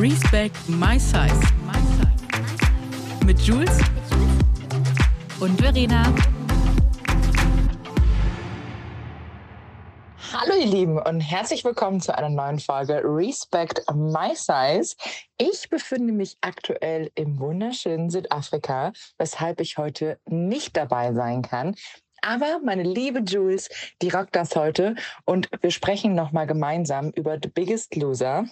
Respect My Size. Mit Jules und Verena. Hallo ihr Lieben und herzlich willkommen zu einer neuen Folge Respect My Size. Ich befinde mich aktuell im wunderschönen Südafrika, weshalb ich heute nicht dabei sein kann. Aber meine liebe Jules, die rockt das heute und wir sprechen nochmal gemeinsam über The Biggest Loser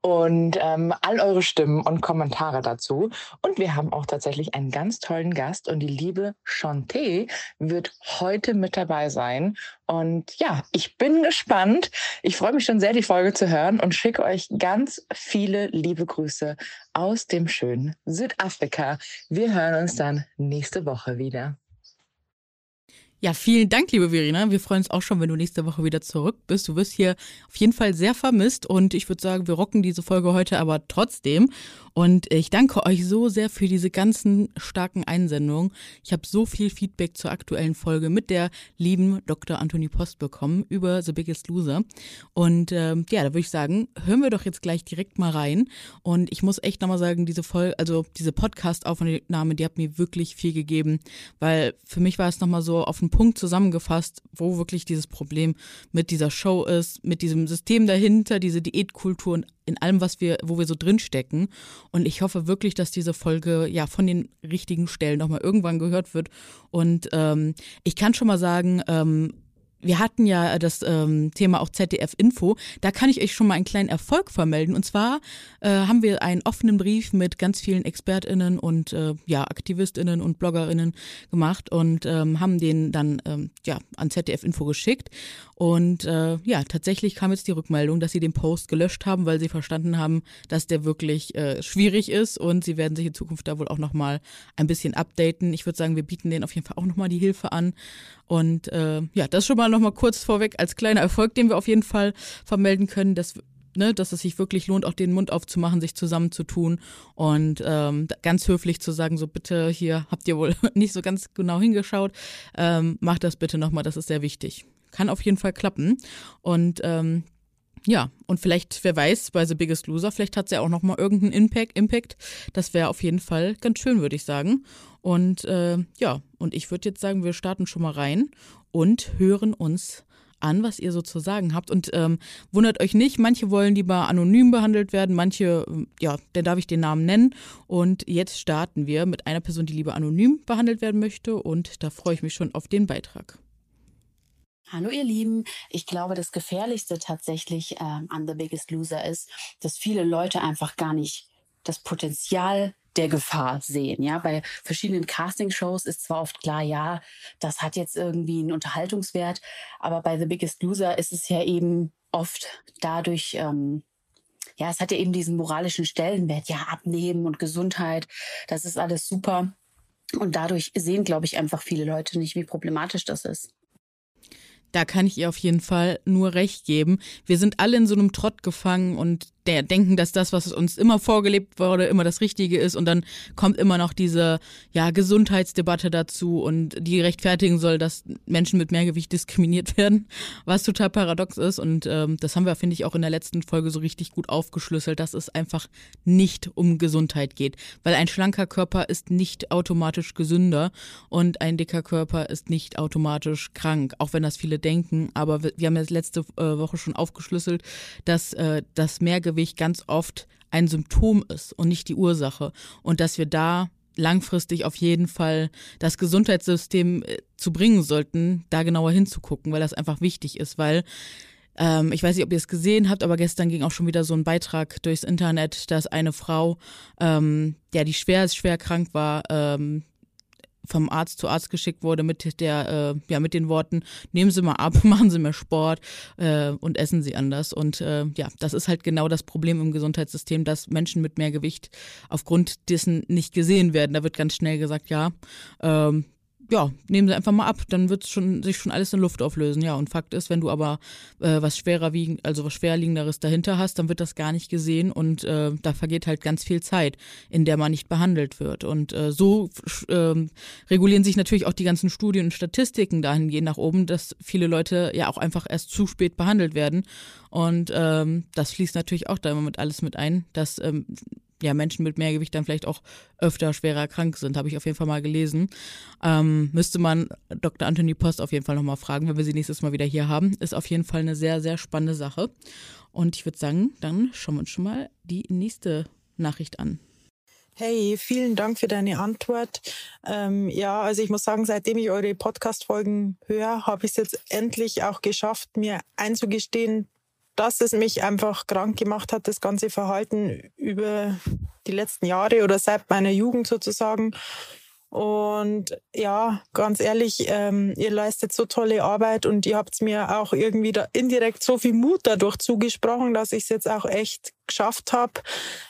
und ähm, all eure Stimmen und Kommentare dazu. Und wir haben auch tatsächlich einen ganz tollen Gast und die liebe Chanté wird heute mit dabei sein. Und ja, ich bin gespannt. Ich freue mich schon sehr, die Folge zu hören und schicke euch ganz viele liebe Grüße aus dem schönen Südafrika. Wir hören uns dann nächste Woche wieder. Ja, vielen Dank, liebe Verena. Wir freuen uns auch schon, wenn du nächste Woche wieder zurück bist. Du wirst hier auf jeden Fall sehr vermisst und ich würde sagen, wir rocken diese Folge heute aber trotzdem. Und ich danke euch so sehr für diese ganzen starken Einsendungen. Ich habe so viel Feedback zur aktuellen Folge mit der lieben Dr. Anthony Post bekommen über The Biggest Loser. Und ähm, ja, da würde ich sagen, hören wir doch jetzt gleich direkt mal rein. Und ich muss echt nochmal sagen, diese Folge, also diese Podcast-Aufnahme, die hat mir wirklich viel gegeben, weil für mich war es nochmal so auf den Punkt zusammengefasst, wo wirklich dieses Problem mit dieser Show ist, mit diesem System dahinter, diese Diätkultur und in allem, was wir, wo wir so drinstecken. Und ich hoffe wirklich, dass diese Folge ja von den richtigen Stellen nochmal irgendwann gehört wird. Und ähm, ich kann schon mal sagen, ähm, wir hatten ja das ähm, Thema auch ZDF Info. Da kann ich euch schon mal einen kleinen Erfolg vermelden. Und zwar äh, haben wir einen offenen Brief mit ganz vielen ExpertInnen und äh, ja, AktivistInnen und BloggerInnen gemacht und ähm, haben den dann ähm, ja, an ZDF Info geschickt. Und äh, ja, tatsächlich kam jetzt die Rückmeldung, dass sie den Post gelöscht haben, weil sie verstanden haben, dass der wirklich äh, schwierig ist und sie werden sich in Zukunft da wohl auch nochmal ein bisschen updaten. Ich würde sagen, wir bieten denen auf jeden Fall auch nochmal die Hilfe an. Und äh, ja, das schon mal nochmal kurz vorweg als kleiner Erfolg, den wir auf jeden Fall vermelden können, dass Ne, dass es sich wirklich lohnt, auch den Mund aufzumachen, sich zusammenzutun und ähm, ganz höflich zu sagen, so bitte, hier habt ihr wohl nicht so ganz genau hingeschaut, ähm, macht das bitte nochmal, das ist sehr wichtig. Kann auf jeden Fall klappen. Und ähm, ja, und vielleicht, wer weiß, bei The Biggest Loser, vielleicht hat es ja auch nochmal irgendeinen Impact. Impact. Das wäre auf jeden Fall ganz schön, würde ich sagen. Und äh, ja, und ich würde jetzt sagen, wir starten schon mal rein und hören uns an, was ihr so zu sagen habt. Und ähm, wundert euch nicht, manche wollen lieber anonym behandelt werden, manche, ja, dann darf ich den Namen nennen. Und jetzt starten wir mit einer Person, die lieber anonym behandelt werden möchte. Und da freue ich mich schon auf den Beitrag. Hallo ihr Lieben, ich glaube, das Gefährlichste tatsächlich ähm, an The Biggest Loser ist, dass viele Leute einfach gar nicht das Potenzial der Gefahr sehen. Ja, bei verschiedenen Castingshows ist zwar oft klar, ja, das hat jetzt irgendwie einen Unterhaltungswert, aber bei The Biggest Loser ist es ja eben oft dadurch, ähm, ja, es hat ja eben diesen moralischen Stellenwert, ja, Abnehmen und Gesundheit, das ist alles super. Und dadurch sehen, glaube ich, einfach viele Leute nicht, wie problematisch das ist. Da kann ich ihr auf jeden Fall nur recht geben. Wir sind alle in so einem Trott gefangen und der denken, dass das, was uns immer vorgelebt wurde, immer das Richtige ist. Und dann kommt immer noch diese ja, Gesundheitsdebatte dazu und die rechtfertigen soll, dass Menschen mit Mehrgewicht diskriminiert werden, was total paradox ist. Und ähm, das haben wir, finde ich, auch in der letzten Folge so richtig gut aufgeschlüsselt, dass es einfach nicht um Gesundheit geht, weil ein schlanker Körper ist nicht automatisch gesünder und ein dicker Körper ist nicht automatisch krank, auch wenn das viele denken, aber wir haben ja letzte äh, Woche schon aufgeschlüsselt, dass äh, das Mehrgewicht Übergewicht ganz oft ein Symptom ist und nicht die Ursache. Und dass wir da langfristig auf jeden Fall das Gesundheitssystem äh, zu bringen sollten, da genauer hinzugucken, weil das einfach wichtig ist, weil ähm, ich weiß nicht, ob ihr es gesehen habt, aber gestern ging auch schon wieder so ein Beitrag durchs Internet, dass eine Frau, ähm, ja, die schwer, schwer krank war, ähm, vom Arzt zu Arzt geschickt wurde mit der, äh, ja, mit den Worten, nehmen Sie mal ab, machen Sie mehr Sport äh, und essen Sie anders. Und äh, ja, das ist halt genau das Problem im Gesundheitssystem, dass Menschen mit mehr Gewicht aufgrund dessen nicht gesehen werden. Da wird ganz schnell gesagt, ja, ähm, ja, nehmen sie einfach mal ab, dann wird schon, sich schon alles in Luft auflösen. Ja, und Fakt ist, wenn du aber äh, was schwerer wiegen, also was schwerliegenderes dahinter hast, dann wird das gar nicht gesehen und äh, da vergeht halt ganz viel Zeit, in der man nicht behandelt wird. Und äh, so äh, regulieren sich natürlich auch die ganzen Studien und Statistiken dahingehend nach oben, dass viele Leute ja auch einfach erst zu spät behandelt werden. Und ähm, das fließt natürlich auch da immer mit alles mit ein, dass ähm, ja, Menschen mit Mehrgewicht dann vielleicht auch öfter schwerer krank sind, habe ich auf jeden Fall mal gelesen. Ähm, müsste man Dr. Anthony Post auf jeden Fall nochmal fragen, wenn wir sie nächstes Mal wieder hier haben. Ist auf jeden Fall eine sehr, sehr spannende Sache. Und ich würde sagen, dann schauen wir uns schon mal die nächste Nachricht an. Hey, vielen Dank für deine Antwort. Ähm, ja, also ich muss sagen, seitdem ich eure Podcast-Folgen höre, habe ich es jetzt endlich auch geschafft, mir einzugestehen, dass es mich einfach krank gemacht hat, das ganze Verhalten über die letzten Jahre oder seit meiner Jugend sozusagen. Und ja, ganz ehrlich, ähm, ihr leistet so tolle Arbeit und ihr habt mir auch irgendwie da indirekt so viel Mut dadurch zugesprochen, dass ich es jetzt auch echt geschafft habe,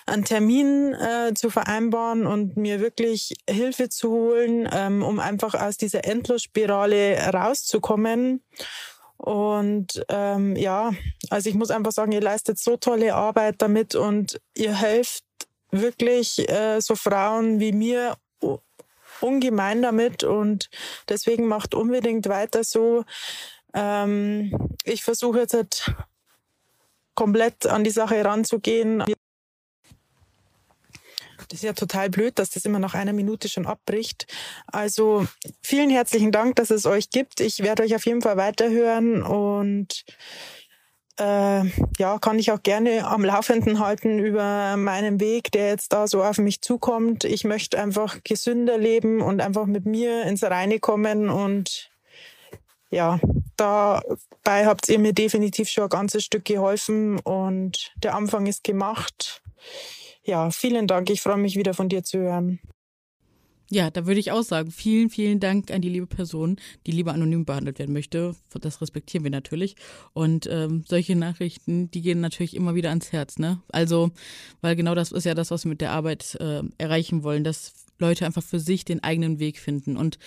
einen Termin äh, zu vereinbaren und mir wirklich Hilfe zu holen, ähm, um einfach aus dieser Endlosspirale rauszukommen. Und ähm, ja, also ich muss einfach sagen, ihr leistet so tolle Arbeit damit und ihr helft wirklich äh, so Frauen wie mir ungemein damit und deswegen macht unbedingt weiter so. Ähm, ich versuche jetzt halt komplett an die Sache ranzugehen. Das ist ja total blöd, dass das immer nach einer Minute schon abbricht. Also vielen herzlichen Dank, dass es euch gibt. Ich werde euch auf jeden Fall weiterhören und äh, ja, kann ich auch gerne am Laufenden halten über meinen Weg, der jetzt da so auf mich zukommt. Ich möchte einfach gesünder leben und einfach mit mir ins Reine kommen und ja, dabei habt ihr mir definitiv schon ein ganzes Stück geholfen und der Anfang ist gemacht ja, vielen Dank. Ich freue mich wieder von dir zu hören. Ja, da würde ich auch sagen, vielen, vielen Dank an die liebe Person, die lieber anonym behandelt werden möchte. Das respektieren wir natürlich. Und ähm, solche Nachrichten, die gehen natürlich immer wieder ans Herz, ne? Also, weil genau das ist ja das, was wir mit der Arbeit äh, erreichen wollen, dass Leute einfach für sich den eigenen Weg finden. Und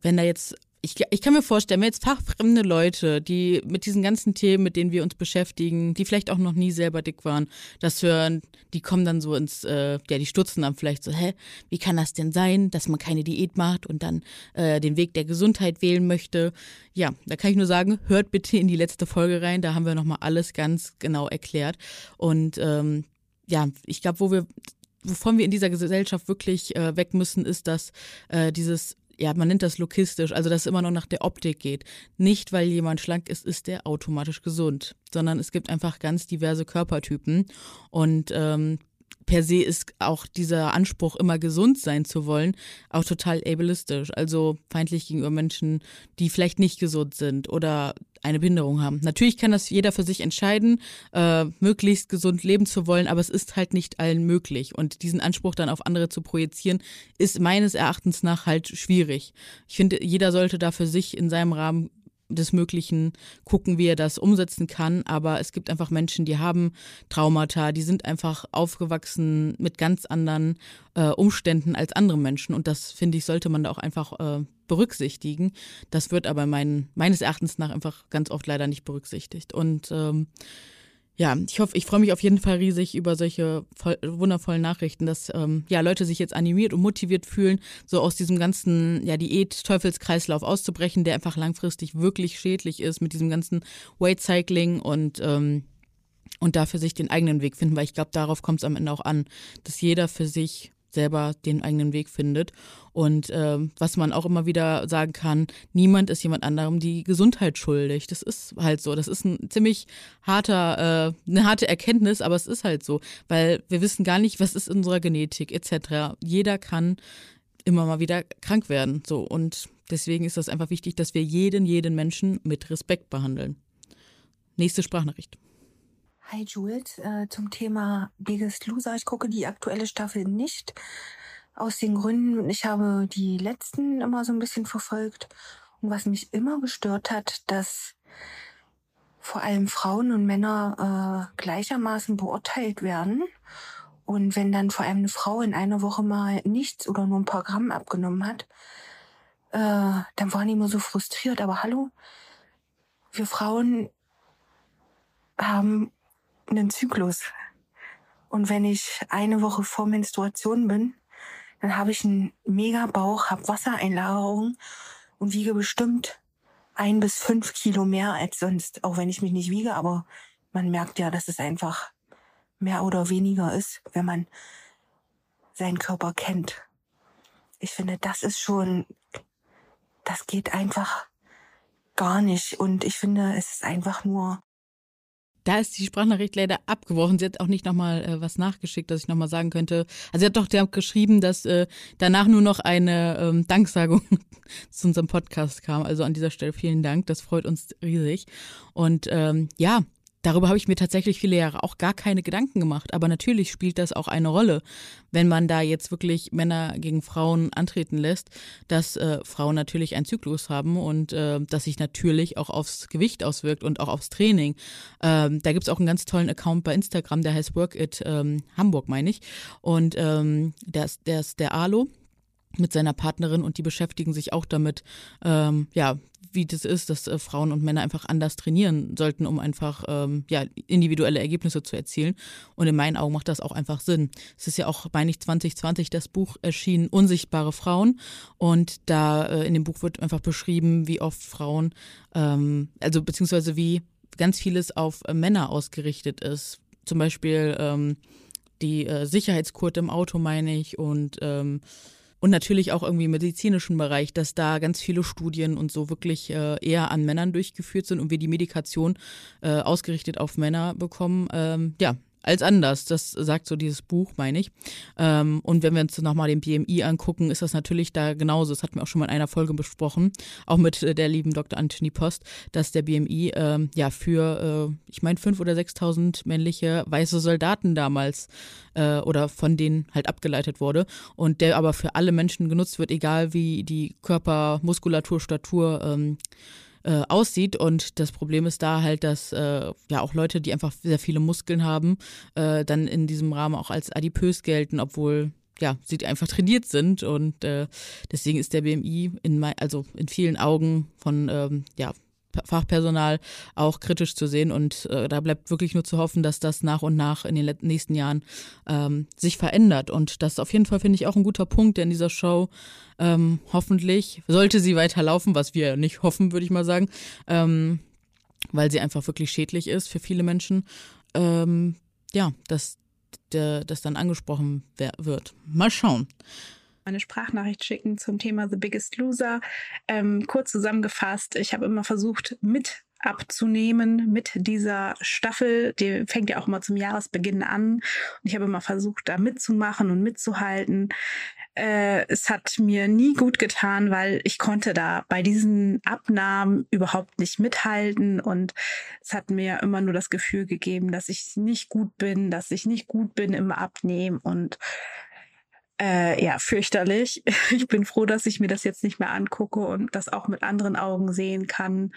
wenn da jetzt ich, ich kann mir vorstellen, wenn jetzt fachfremde Leute, die mit diesen ganzen Themen, mit denen wir uns beschäftigen, die vielleicht auch noch nie selber dick waren, das hören, die kommen dann so ins, äh, ja, die stürzen dann vielleicht so, hä, wie kann das denn sein, dass man keine Diät macht und dann äh, den Weg der Gesundheit wählen möchte? Ja, da kann ich nur sagen, hört bitte in die letzte Folge rein, da haben wir nochmal alles ganz genau erklärt. Und ähm, ja, ich glaube, wo wir wovon wir in dieser Gesellschaft wirklich äh, weg müssen, ist, dass äh, dieses ja, man nennt das logistisch, also dass es immer noch nach der Optik geht. Nicht, weil jemand schlank ist, ist der automatisch gesund, sondern es gibt einfach ganz diverse Körpertypen und ähm, per se ist auch dieser Anspruch, immer gesund sein zu wollen, auch total ableistisch, also feindlich gegenüber Menschen, die vielleicht nicht gesund sind oder eine Behinderung haben. Natürlich kann das jeder für sich entscheiden, äh, möglichst gesund leben zu wollen, aber es ist halt nicht allen möglich. Und diesen Anspruch dann auf andere zu projizieren, ist meines Erachtens nach halt schwierig. Ich finde, jeder sollte da für sich in seinem Rahmen des Möglichen gucken, wie er das umsetzen kann. Aber es gibt einfach Menschen, die haben Traumata, die sind einfach aufgewachsen mit ganz anderen äh, Umständen als andere Menschen. Und das, finde ich, sollte man da auch einfach äh, berücksichtigen. Das wird aber mein, meines Erachtens nach einfach ganz oft leider nicht berücksichtigt. Und ähm, ja, ich hoffe, ich freue mich auf jeden Fall riesig über solche voll, wundervollen Nachrichten, dass ähm, ja Leute sich jetzt animiert und motiviert fühlen, so aus diesem ganzen ja Diät-Teufelskreislauf auszubrechen, der einfach langfristig wirklich schädlich ist mit diesem ganzen Weight Cycling und ähm, und dafür sich den eigenen Weg finden, weil ich glaube, darauf kommt es am Ende auch an, dass jeder für sich selber den eigenen Weg findet. Und äh, was man auch immer wieder sagen kann, niemand ist jemand anderem die Gesundheit schuldig. Das ist halt so. Das ist ein ziemlich harter, äh, eine harte Erkenntnis, aber es ist halt so, weil wir wissen gar nicht, was ist in unserer Genetik etc. Jeder kann immer mal wieder krank werden. So und deswegen ist das einfach wichtig, dass wir jeden, jeden Menschen mit Respekt behandeln. Nächste Sprachnachricht. Hi Jules, äh, zum Thema Biggest Loser. Ich gucke die aktuelle Staffel nicht. Aus den Gründen, ich habe die letzten immer so ein bisschen verfolgt. Und was mich immer gestört hat, dass vor allem Frauen und Männer äh, gleichermaßen beurteilt werden. Und wenn dann vor allem eine Frau in einer Woche mal nichts oder nur ein paar Gramm abgenommen hat, äh, dann waren die immer so frustriert. Aber hallo, wir Frauen haben einen Zyklus. Und wenn ich eine Woche vor Menstruation bin, dann habe ich einen mega Bauch, habe Wassereinlagerung und wiege bestimmt ein bis fünf Kilo mehr als sonst, auch wenn ich mich nicht wiege, aber man merkt ja, dass es einfach mehr oder weniger ist, wenn man seinen Körper kennt. Ich finde, das ist schon, das geht einfach gar nicht. Und ich finde, es ist einfach nur da ist die Sprachnachricht leider abgebrochen. Sie hat auch nicht nochmal äh, was nachgeschickt, dass ich nochmal sagen könnte. Also sie hat doch der geschrieben, dass äh, danach nur noch eine ähm, Danksagung zu unserem Podcast kam. Also an dieser Stelle vielen Dank. Das freut uns riesig. Und ähm, ja, Darüber habe ich mir tatsächlich viele Jahre auch gar keine Gedanken gemacht. Aber natürlich spielt das auch eine Rolle, wenn man da jetzt wirklich Männer gegen Frauen antreten lässt, dass äh, Frauen natürlich einen Zyklus haben und äh, dass sich natürlich auch aufs Gewicht auswirkt und auch aufs Training. Ähm, da gibt es auch einen ganz tollen Account bei Instagram, der heißt Work It ähm, Hamburg, meine ich. Und ähm, der, ist, der ist der Alo mit seiner Partnerin und die beschäftigen sich auch damit, ähm, ja, wie das ist, dass äh, Frauen und Männer einfach anders trainieren sollten, um einfach ähm, ja, individuelle Ergebnisse zu erzielen. Und in meinen Augen macht das auch einfach Sinn. Es ist ja auch, meine ich, 2020 das Buch erschienen, Unsichtbare Frauen. Und da äh, in dem Buch wird einfach beschrieben, wie oft Frauen, ähm, also beziehungsweise wie ganz vieles auf äh, Männer ausgerichtet ist. Zum Beispiel ähm, die äh, Sicherheitsgurte im Auto, meine ich, und ähm, und natürlich auch irgendwie im medizinischen Bereich, dass da ganz viele Studien und so wirklich äh, eher an Männern durchgeführt sind und wir die Medikation äh, ausgerichtet auf Männer bekommen. Ähm, ja, als anders. Das sagt so dieses Buch, meine ich. Ähm, und wenn wir uns nochmal den BMI angucken, ist das natürlich da genauso. Das hatten wir auch schon mal in einer Folge besprochen, auch mit äh, der lieben Dr. Anthony Post, dass der BMI ähm, ja für, äh, ich meine, 5.000 oder 6.000 männliche weiße Soldaten damals äh, oder von denen halt abgeleitet wurde und der aber für alle Menschen genutzt wird, egal wie die Körpermuskulatur, Statur ähm, äh, aussieht. Und das Problem ist da halt, dass äh, ja auch Leute, die einfach sehr viele Muskeln haben, äh, dann in diesem Rahmen auch als adipös gelten, obwohl ja, sie einfach trainiert sind und äh, deswegen ist der BMI in mein, also in vielen Augen von ähm, ja, Fachpersonal auch kritisch zu sehen. Und äh, da bleibt wirklich nur zu hoffen, dass das nach und nach in den nächsten Jahren ähm, sich verändert. Und das ist auf jeden Fall, finde ich, auch ein guter Punkt, der in dieser Show ähm, hoffentlich, sollte sie weiterlaufen, was wir nicht hoffen, würde ich mal sagen, ähm, weil sie einfach wirklich schädlich ist für viele Menschen, ähm, ja, dass das dann angesprochen wird. Mal schauen eine Sprachnachricht schicken zum Thema The Biggest Loser. Ähm, kurz zusammengefasst, ich habe immer versucht, mit abzunehmen mit dieser Staffel. Die fängt ja auch immer zum Jahresbeginn an. Und ich habe immer versucht, da mitzumachen und mitzuhalten. Äh, es hat mir nie gut getan, weil ich konnte da bei diesen Abnahmen überhaupt nicht mithalten und es hat mir immer nur das Gefühl gegeben, dass ich nicht gut bin, dass ich nicht gut bin im Abnehmen und äh, ja, fürchterlich. Ich bin froh, dass ich mir das jetzt nicht mehr angucke und das auch mit anderen Augen sehen kann.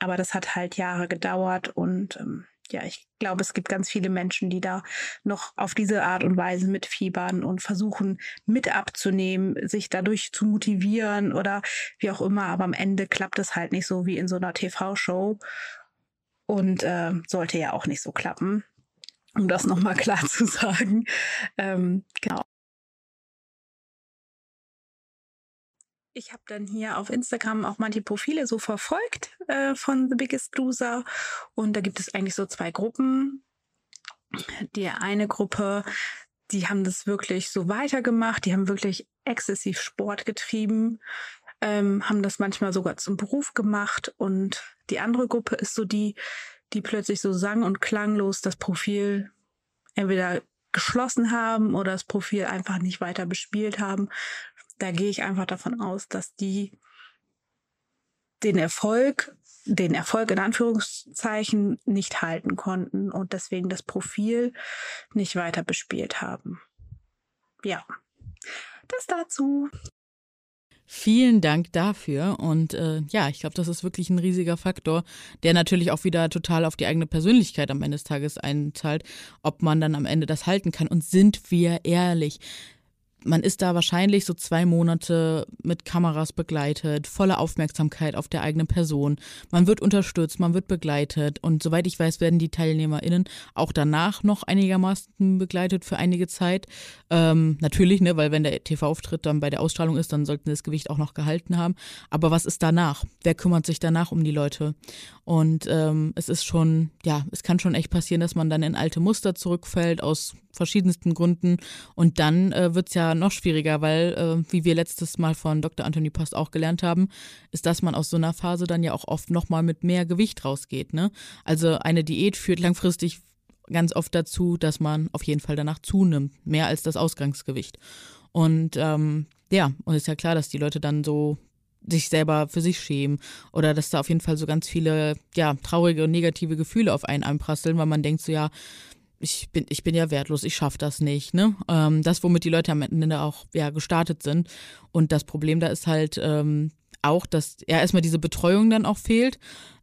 Aber das hat halt Jahre gedauert und ähm, ja, ich glaube, es gibt ganz viele Menschen, die da noch auf diese Art und Weise mitfiebern und versuchen, mit abzunehmen, sich dadurch zu motivieren oder wie auch immer. Aber am Ende klappt es halt nicht so wie in so einer TV-Show und äh, sollte ja auch nicht so klappen, um das nochmal klar zu sagen. Ähm, genau. Ich habe dann hier auf Instagram auch manche Profile so verfolgt äh, von The Biggest Loser. Und da gibt es eigentlich so zwei Gruppen. Die eine Gruppe, die haben das wirklich so weitergemacht. Die haben wirklich exzessiv Sport getrieben, ähm, haben das manchmal sogar zum Beruf gemacht. Und die andere Gruppe ist so die, die plötzlich so sang- und klanglos das Profil entweder geschlossen haben oder das Profil einfach nicht weiter bespielt haben, da gehe ich einfach davon aus, dass die den Erfolg, den Erfolg in Anführungszeichen nicht halten konnten und deswegen das Profil nicht weiter bespielt haben. Ja, das dazu. Vielen Dank dafür. Und äh, ja, ich glaube, das ist wirklich ein riesiger Faktor, der natürlich auch wieder total auf die eigene Persönlichkeit am Ende des Tages einzahlt, ob man dann am Ende das halten kann. Und sind wir ehrlich, man ist da wahrscheinlich so zwei Monate mit Kameras begleitet, volle Aufmerksamkeit auf der eigenen Person. Man wird unterstützt, man wird begleitet und soweit ich weiß, werden die TeilnehmerInnen auch danach noch einigermaßen begleitet für einige Zeit. Ähm, natürlich, ne, weil wenn der TV-Auftritt dann bei der Ausstrahlung ist, dann sollten sie das Gewicht auch noch gehalten haben. Aber was ist danach? Wer kümmert sich danach um die Leute? Und ähm, es ist schon, ja, es kann schon echt passieren, dass man dann in alte Muster zurückfällt aus verschiedensten Gründen. Und dann äh, wird es ja noch schwieriger, weil, äh, wie wir letztes Mal von Dr. Anthony Post auch gelernt haben, ist, dass man aus so einer Phase dann ja auch oft nochmal mit mehr Gewicht rausgeht. Ne? Also eine Diät führt langfristig ganz oft dazu, dass man auf jeden Fall danach zunimmt, mehr als das Ausgangsgewicht. Und ähm, ja, und ist ja klar, dass die Leute dann so sich selber für sich schämen oder dass da auf jeden Fall so ganz viele ja traurige und negative Gefühle auf einen einprasseln, weil man denkt so ja ich bin ich bin ja wertlos, ich schaffe das nicht, ne? Ähm, das womit die Leute am Ende auch ja gestartet sind und das Problem da ist halt ähm, auch, dass ja erstmal diese Betreuung dann auch fehlt,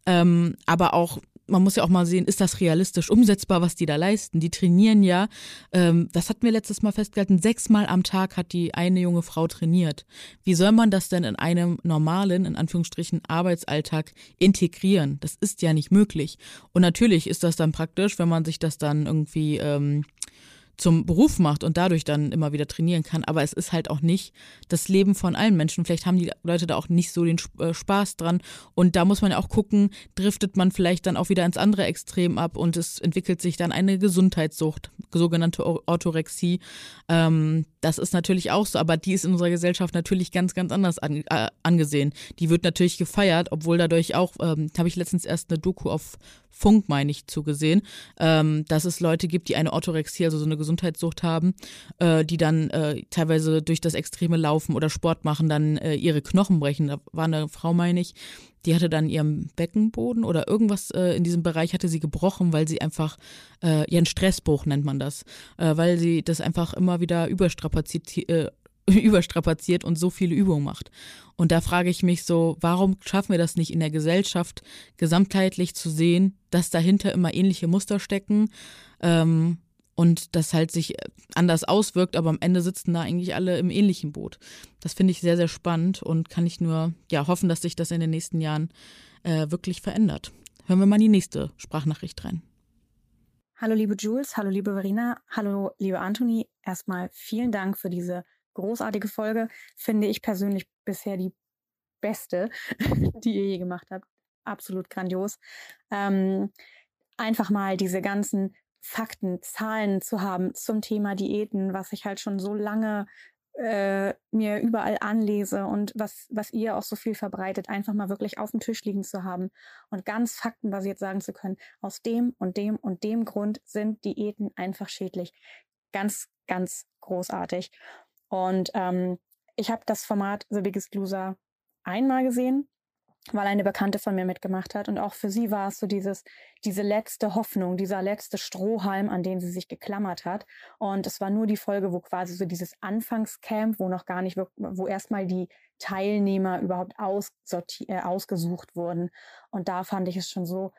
ähm, aber auch man muss ja auch mal sehen, ist das realistisch umsetzbar, was die da leisten? Die trainieren ja, ähm, das hatten wir letztes Mal festgehalten, sechsmal am Tag hat die eine junge Frau trainiert. Wie soll man das denn in einem normalen, in Anführungsstrichen, Arbeitsalltag integrieren? Das ist ja nicht möglich. Und natürlich ist das dann praktisch, wenn man sich das dann irgendwie ähm, zum Beruf macht und dadurch dann immer wieder trainieren kann. Aber es ist halt auch nicht das Leben von allen Menschen. Vielleicht haben die Leute da auch nicht so den äh, Spaß dran. Und da muss man ja auch gucken, driftet man vielleicht dann auch wieder ins andere Extrem ab und es entwickelt sich dann eine Gesundheitssucht, sogenannte Orthorexie. Ähm, das ist natürlich auch so, aber die ist in unserer Gesellschaft natürlich ganz, ganz anders an, äh, angesehen. Die wird natürlich gefeiert, obwohl dadurch auch, ähm, habe ich letztens erst eine Doku auf Funk, meine ich, zugesehen, ähm, dass es Leute gibt, die eine Orthorexie, also so eine Gesundheitssucht haben, äh, die dann äh, teilweise durch das extreme Laufen oder Sport machen, dann äh, ihre Knochen brechen. Da war eine Frau, meine ich, die hatte dann ihren Beckenboden oder irgendwas äh, in diesem Bereich hatte sie gebrochen, weil sie einfach äh, ihren Stressbruch nennt man das, äh, weil sie das einfach immer wieder überstrapaziert, äh, überstrapaziert und so viele Übungen macht. Und da frage ich mich so, warum schaffen wir das nicht in der Gesellschaft gesamtheitlich zu sehen, dass dahinter immer ähnliche Muster stecken ähm, und das halt sich anders auswirkt, aber am Ende sitzen da eigentlich alle im ähnlichen Boot. Das finde ich sehr, sehr spannend und kann ich nur ja, hoffen, dass sich das in den nächsten Jahren äh, wirklich verändert. Hören wir mal die nächste Sprachnachricht rein. Hallo liebe Jules, hallo liebe Verena, hallo liebe Anthony. Erstmal vielen Dank für diese großartige Folge. Finde ich persönlich bisher die beste, die ihr je gemacht habt. Absolut grandios. Ähm, einfach mal diese ganzen Fakten, Zahlen zu haben zum Thema Diäten, was ich halt schon so lange äh, mir überall anlese und was, was ihr auch so viel verbreitet, einfach mal wirklich auf dem Tisch liegen zu haben und ganz faktenbasiert sagen zu können, aus dem und dem und dem Grund sind Diäten einfach schädlich. Ganz, ganz großartig. Und ähm, ich habe das Format The Biggest Loser einmal gesehen, weil eine Bekannte von mir mitgemacht hat. Und auch für sie war es so dieses, diese letzte Hoffnung, dieser letzte Strohhalm, an den sie sich geklammert hat. Und es war nur die Folge, wo quasi so dieses Anfangscamp, wo noch gar nicht, wo erstmal die Teilnehmer überhaupt äh, ausgesucht wurden. Und da fand ich es schon so,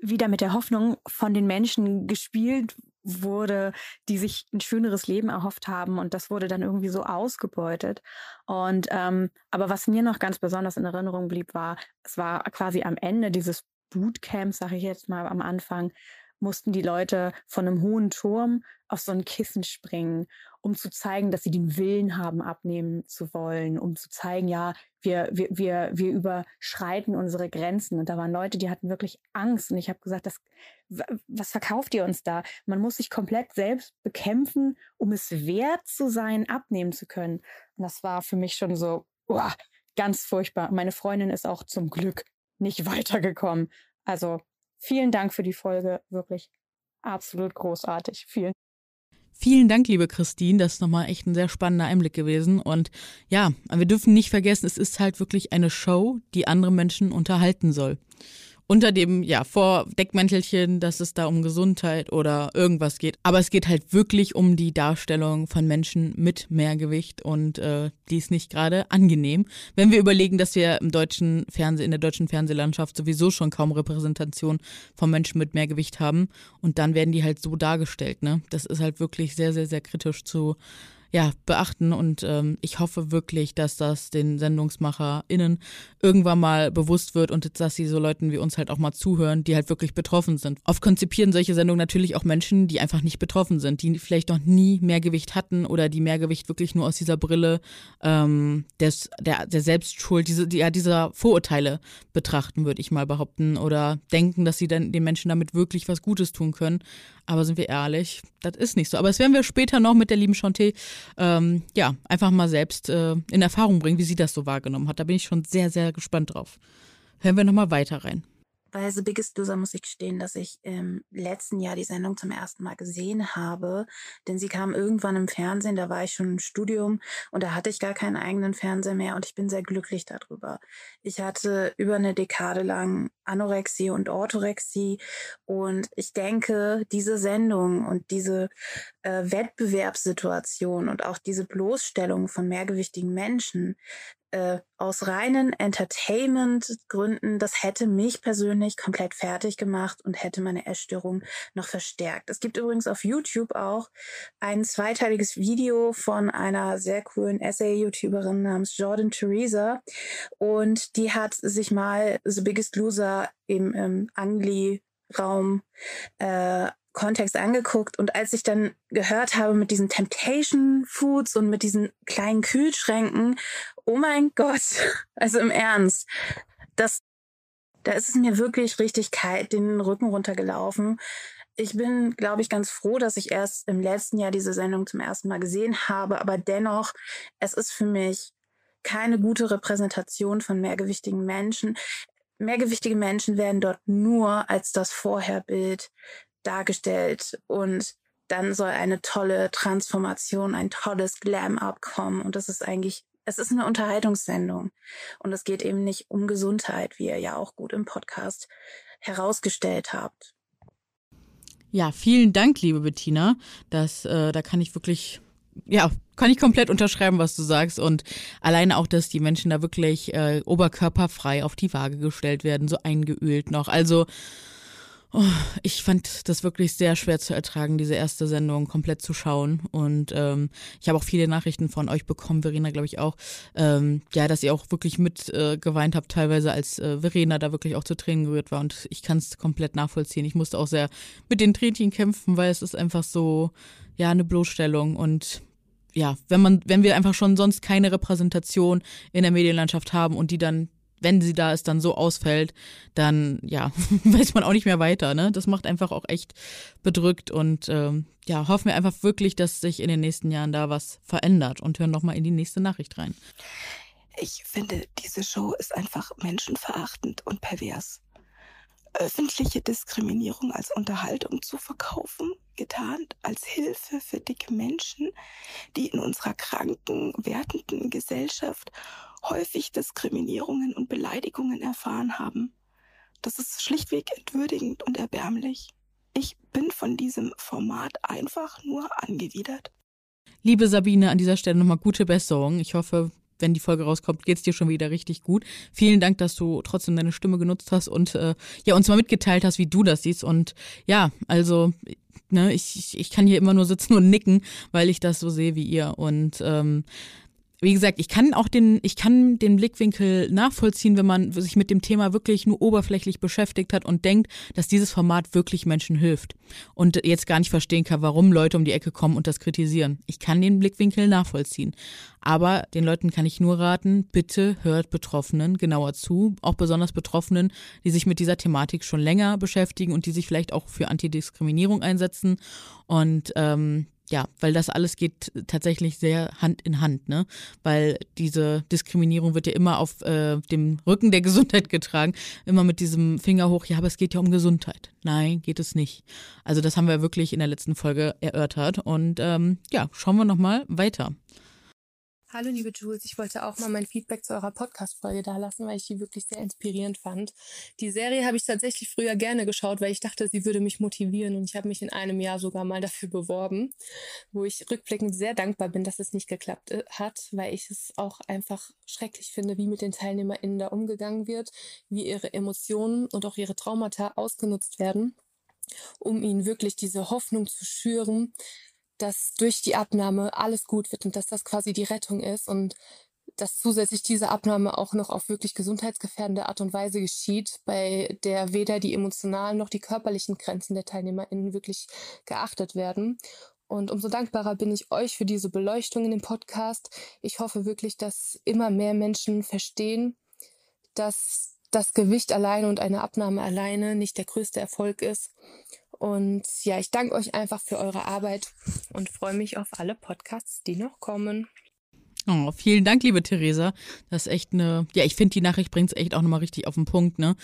wieder mit der Hoffnung von den Menschen gespielt wurde, die sich ein schöneres Leben erhofft haben und das wurde dann irgendwie so ausgebeutet. Und ähm, aber was mir noch ganz besonders in Erinnerung blieb, war, es war quasi am Ende dieses Bootcamps, sage ich jetzt mal am Anfang, mussten die Leute von einem hohen Turm auf so ein Kissen springen, um zu zeigen, dass sie den Willen haben, abnehmen zu wollen, um zu zeigen, ja, wir, wir, wir, wir überschreiten unsere Grenzen. Und da waren Leute, die hatten wirklich Angst. Und ich habe gesagt, das, was verkauft ihr uns da? Man muss sich komplett selbst bekämpfen, um es wert zu sein, abnehmen zu können. Und das war für mich schon so, oh, ganz furchtbar. Meine Freundin ist auch zum Glück nicht weitergekommen. Also Vielen Dank für die Folge. Wirklich absolut großartig. Vielen Vielen Dank, liebe Christine. Das ist nochmal echt ein sehr spannender Einblick gewesen. Und ja, wir dürfen nicht vergessen, es ist halt wirklich eine Show, die andere Menschen unterhalten soll. Unter dem ja Vordeckmäntelchen, dass es da um Gesundheit oder irgendwas geht. Aber es geht halt wirklich um die Darstellung von Menschen mit Mehrgewicht und äh, die ist nicht gerade angenehm. Wenn wir überlegen, dass wir im deutschen Fernseh, in der deutschen Fernsehlandschaft sowieso schon kaum Repräsentation von Menschen mit Mehrgewicht haben und dann werden die halt so dargestellt. Ne, das ist halt wirklich sehr, sehr, sehr kritisch zu ja, beachten. Und ähm, ich hoffe wirklich, dass das den SendungsmacherInnen irgendwann mal bewusst wird und dass sie so Leuten wie uns halt auch mal zuhören, die halt wirklich betroffen sind. Oft konzipieren solche Sendungen natürlich auch Menschen, die einfach nicht betroffen sind, die vielleicht noch nie Mehrgewicht hatten oder die Mehrgewicht wirklich nur aus dieser Brille ähm, des, der, der Selbstschuld, diese, die, ja, dieser Vorurteile betrachten, würde ich mal behaupten, oder denken, dass sie dann den Menschen damit wirklich was Gutes tun können. Aber sind wir ehrlich, das ist nicht so. Aber das werden wir später noch mit der lieben Chanté ähm, ja, einfach mal selbst äh, in Erfahrung bringen, wie sie das so wahrgenommen hat. Da bin ich schon sehr, sehr gespannt drauf. Hören wir nochmal weiter rein. Bei The Biggest Loser muss ich gestehen, dass ich im letzten Jahr die Sendung zum ersten Mal gesehen habe, denn sie kam irgendwann im Fernsehen, da war ich schon im Studium und da hatte ich gar keinen eigenen Fernseher mehr und ich bin sehr glücklich darüber. Ich hatte über eine Dekade lang Anorexie und Orthorexie und ich denke, diese Sendung und diese äh, Wettbewerbssituation und auch diese Bloßstellung von mehrgewichtigen Menschen äh, aus reinen Entertainment-Gründen, das hätte mich persönlich komplett fertig gemacht und hätte meine Essstörung noch verstärkt. Es gibt übrigens auf YouTube auch ein zweiteiliges Video von einer sehr coolen Essay-YouTuberin namens Jordan Theresa und die hat sich mal The Biggest Loser im, im Angli-Raum äh, Kontext angeguckt und als ich dann gehört habe mit diesen Temptation Foods und mit diesen kleinen Kühlschränken, oh mein Gott, also im Ernst, das, da ist es mir wirklich richtig kalt den Rücken runtergelaufen. Ich bin, glaube ich, ganz froh, dass ich erst im letzten Jahr diese Sendung zum ersten Mal gesehen habe, aber dennoch, es ist für mich keine gute Repräsentation von mehrgewichtigen Menschen. Mehrgewichtige Menschen werden dort nur als das Vorherbild dargestellt und dann soll eine tolle Transformation, ein tolles Glam-Up kommen und das ist eigentlich, es ist eine Unterhaltungssendung und es geht eben nicht um Gesundheit, wie ihr ja auch gut im Podcast herausgestellt habt. Ja, vielen Dank, liebe Bettina. Das, äh, da kann ich wirklich, ja, kann ich komplett unterschreiben, was du sagst. Und alleine auch, dass die Menschen da wirklich äh, oberkörperfrei auf die Waage gestellt werden, so eingeölt noch. Also Oh, ich fand das wirklich sehr schwer zu ertragen, diese erste Sendung komplett zu schauen. Und ähm, ich habe auch viele Nachrichten von euch bekommen, Verena, glaube ich auch, ähm, ja, dass ihr auch wirklich mit äh, geweint habt, teilweise als äh, Verena da wirklich auch zu Tränen gerührt war. Und ich kann es komplett nachvollziehen. Ich musste auch sehr mit den Tränchen kämpfen, weil es ist einfach so, ja, eine Bloßstellung. Und ja, wenn man, wenn wir einfach schon sonst keine Repräsentation in der Medienlandschaft haben und die dann wenn sie da ist, dann so ausfällt, dann ja, weiß man auch nicht mehr weiter. Ne? Das macht einfach auch echt bedrückt und ähm, ja, hoffen wir einfach wirklich, dass sich in den nächsten Jahren da was verändert und hören nochmal in die nächste Nachricht rein. Ich finde, diese Show ist einfach menschenverachtend und pervers. Öffentliche Diskriminierung als Unterhaltung zu verkaufen, getarnt als Hilfe für dicke Menschen, die in unserer kranken, wertenden Gesellschaft häufig Diskriminierungen und Beleidigungen erfahren haben. Das ist schlichtweg entwürdigend und erbärmlich. Ich bin von diesem Format einfach nur angewidert. Liebe Sabine, an dieser Stelle nochmal gute Besserung. Ich hoffe, wenn die Folge rauskommt, geht es dir schon wieder richtig gut. Vielen Dank, dass du trotzdem deine Stimme genutzt hast und äh, ja uns mal mitgeteilt hast, wie du das siehst. Und ja, also ne, ich, ich kann hier immer nur sitzen und nicken, weil ich das so sehe wie ihr. Und ähm, wie gesagt, ich kann auch den, ich kann den Blickwinkel nachvollziehen, wenn man sich mit dem Thema wirklich nur oberflächlich beschäftigt hat und denkt, dass dieses Format wirklich Menschen hilft und jetzt gar nicht verstehen kann, warum Leute um die Ecke kommen und das kritisieren. Ich kann den Blickwinkel nachvollziehen. Aber den Leuten kann ich nur raten, bitte hört Betroffenen genauer zu, auch besonders Betroffenen, die sich mit dieser Thematik schon länger beschäftigen und die sich vielleicht auch für Antidiskriminierung einsetzen. Und ähm, ja, weil das alles geht tatsächlich sehr Hand in Hand, ne? Weil diese Diskriminierung wird ja immer auf äh, dem Rücken der Gesundheit getragen, immer mit diesem Finger hoch, ja, aber es geht ja um Gesundheit. Nein, geht es nicht. Also das haben wir wirklich in der letzten Folge erörtert und ähm, ja, schauen wir nochmal weiter. Hallo liebe Jules, ich wollte auch mal mein Feedback zu eurer Podcast-Folge da lassen, weil ich die wirklich sehr inspirierend fand. Die Serie habe ich tatsächlich früher gerne geschaut, weil ich dachte, sie würde mich motivieren und ich habe mich in einem Jahr sogar mal dafür beworben, wo ich rückblickend sehr dankbar bin, dass es nicht geklappt äh, hat, weil ich es auch einfach schrecklich finde, wie mit den TeilnehmerInnen da umgegangen wird, wie ihre Emotionen und auch ihre Traumata ausgenutzt werden, um ihnen wirklich diese Hoffnung zu schüren, dass durch die Abnahme alles gut wird und dass das quasi die Rettung ist und dass zusätzlich diese Abnahme auch noch auf wirklich gesundheitsgefährdende Art und Weise geschieht, bei der weder die emotionalen noch die körperlichen Grenzen der TeilnehmerInnen wirklich geachtet werden. Und umso dankbarer bin ich euch für diese Beleuchtung in dem Podcast. Ich hoffe wirklich, dass immer mehr Menschen verstehen, dass das Gewicht alleine und eine Abnahme alleine nicht der größte Erfolg ist und ja, ich danke euch einfach für eure Arbeit und freue mich auf alle Podcasts, die noch kommen. Oh, vielen Dank, liebe Theresa. Das ist echt eine, ja, ich finde, die Nachricht bringt es echt auch nochmal richtig auf den Punkt, ne?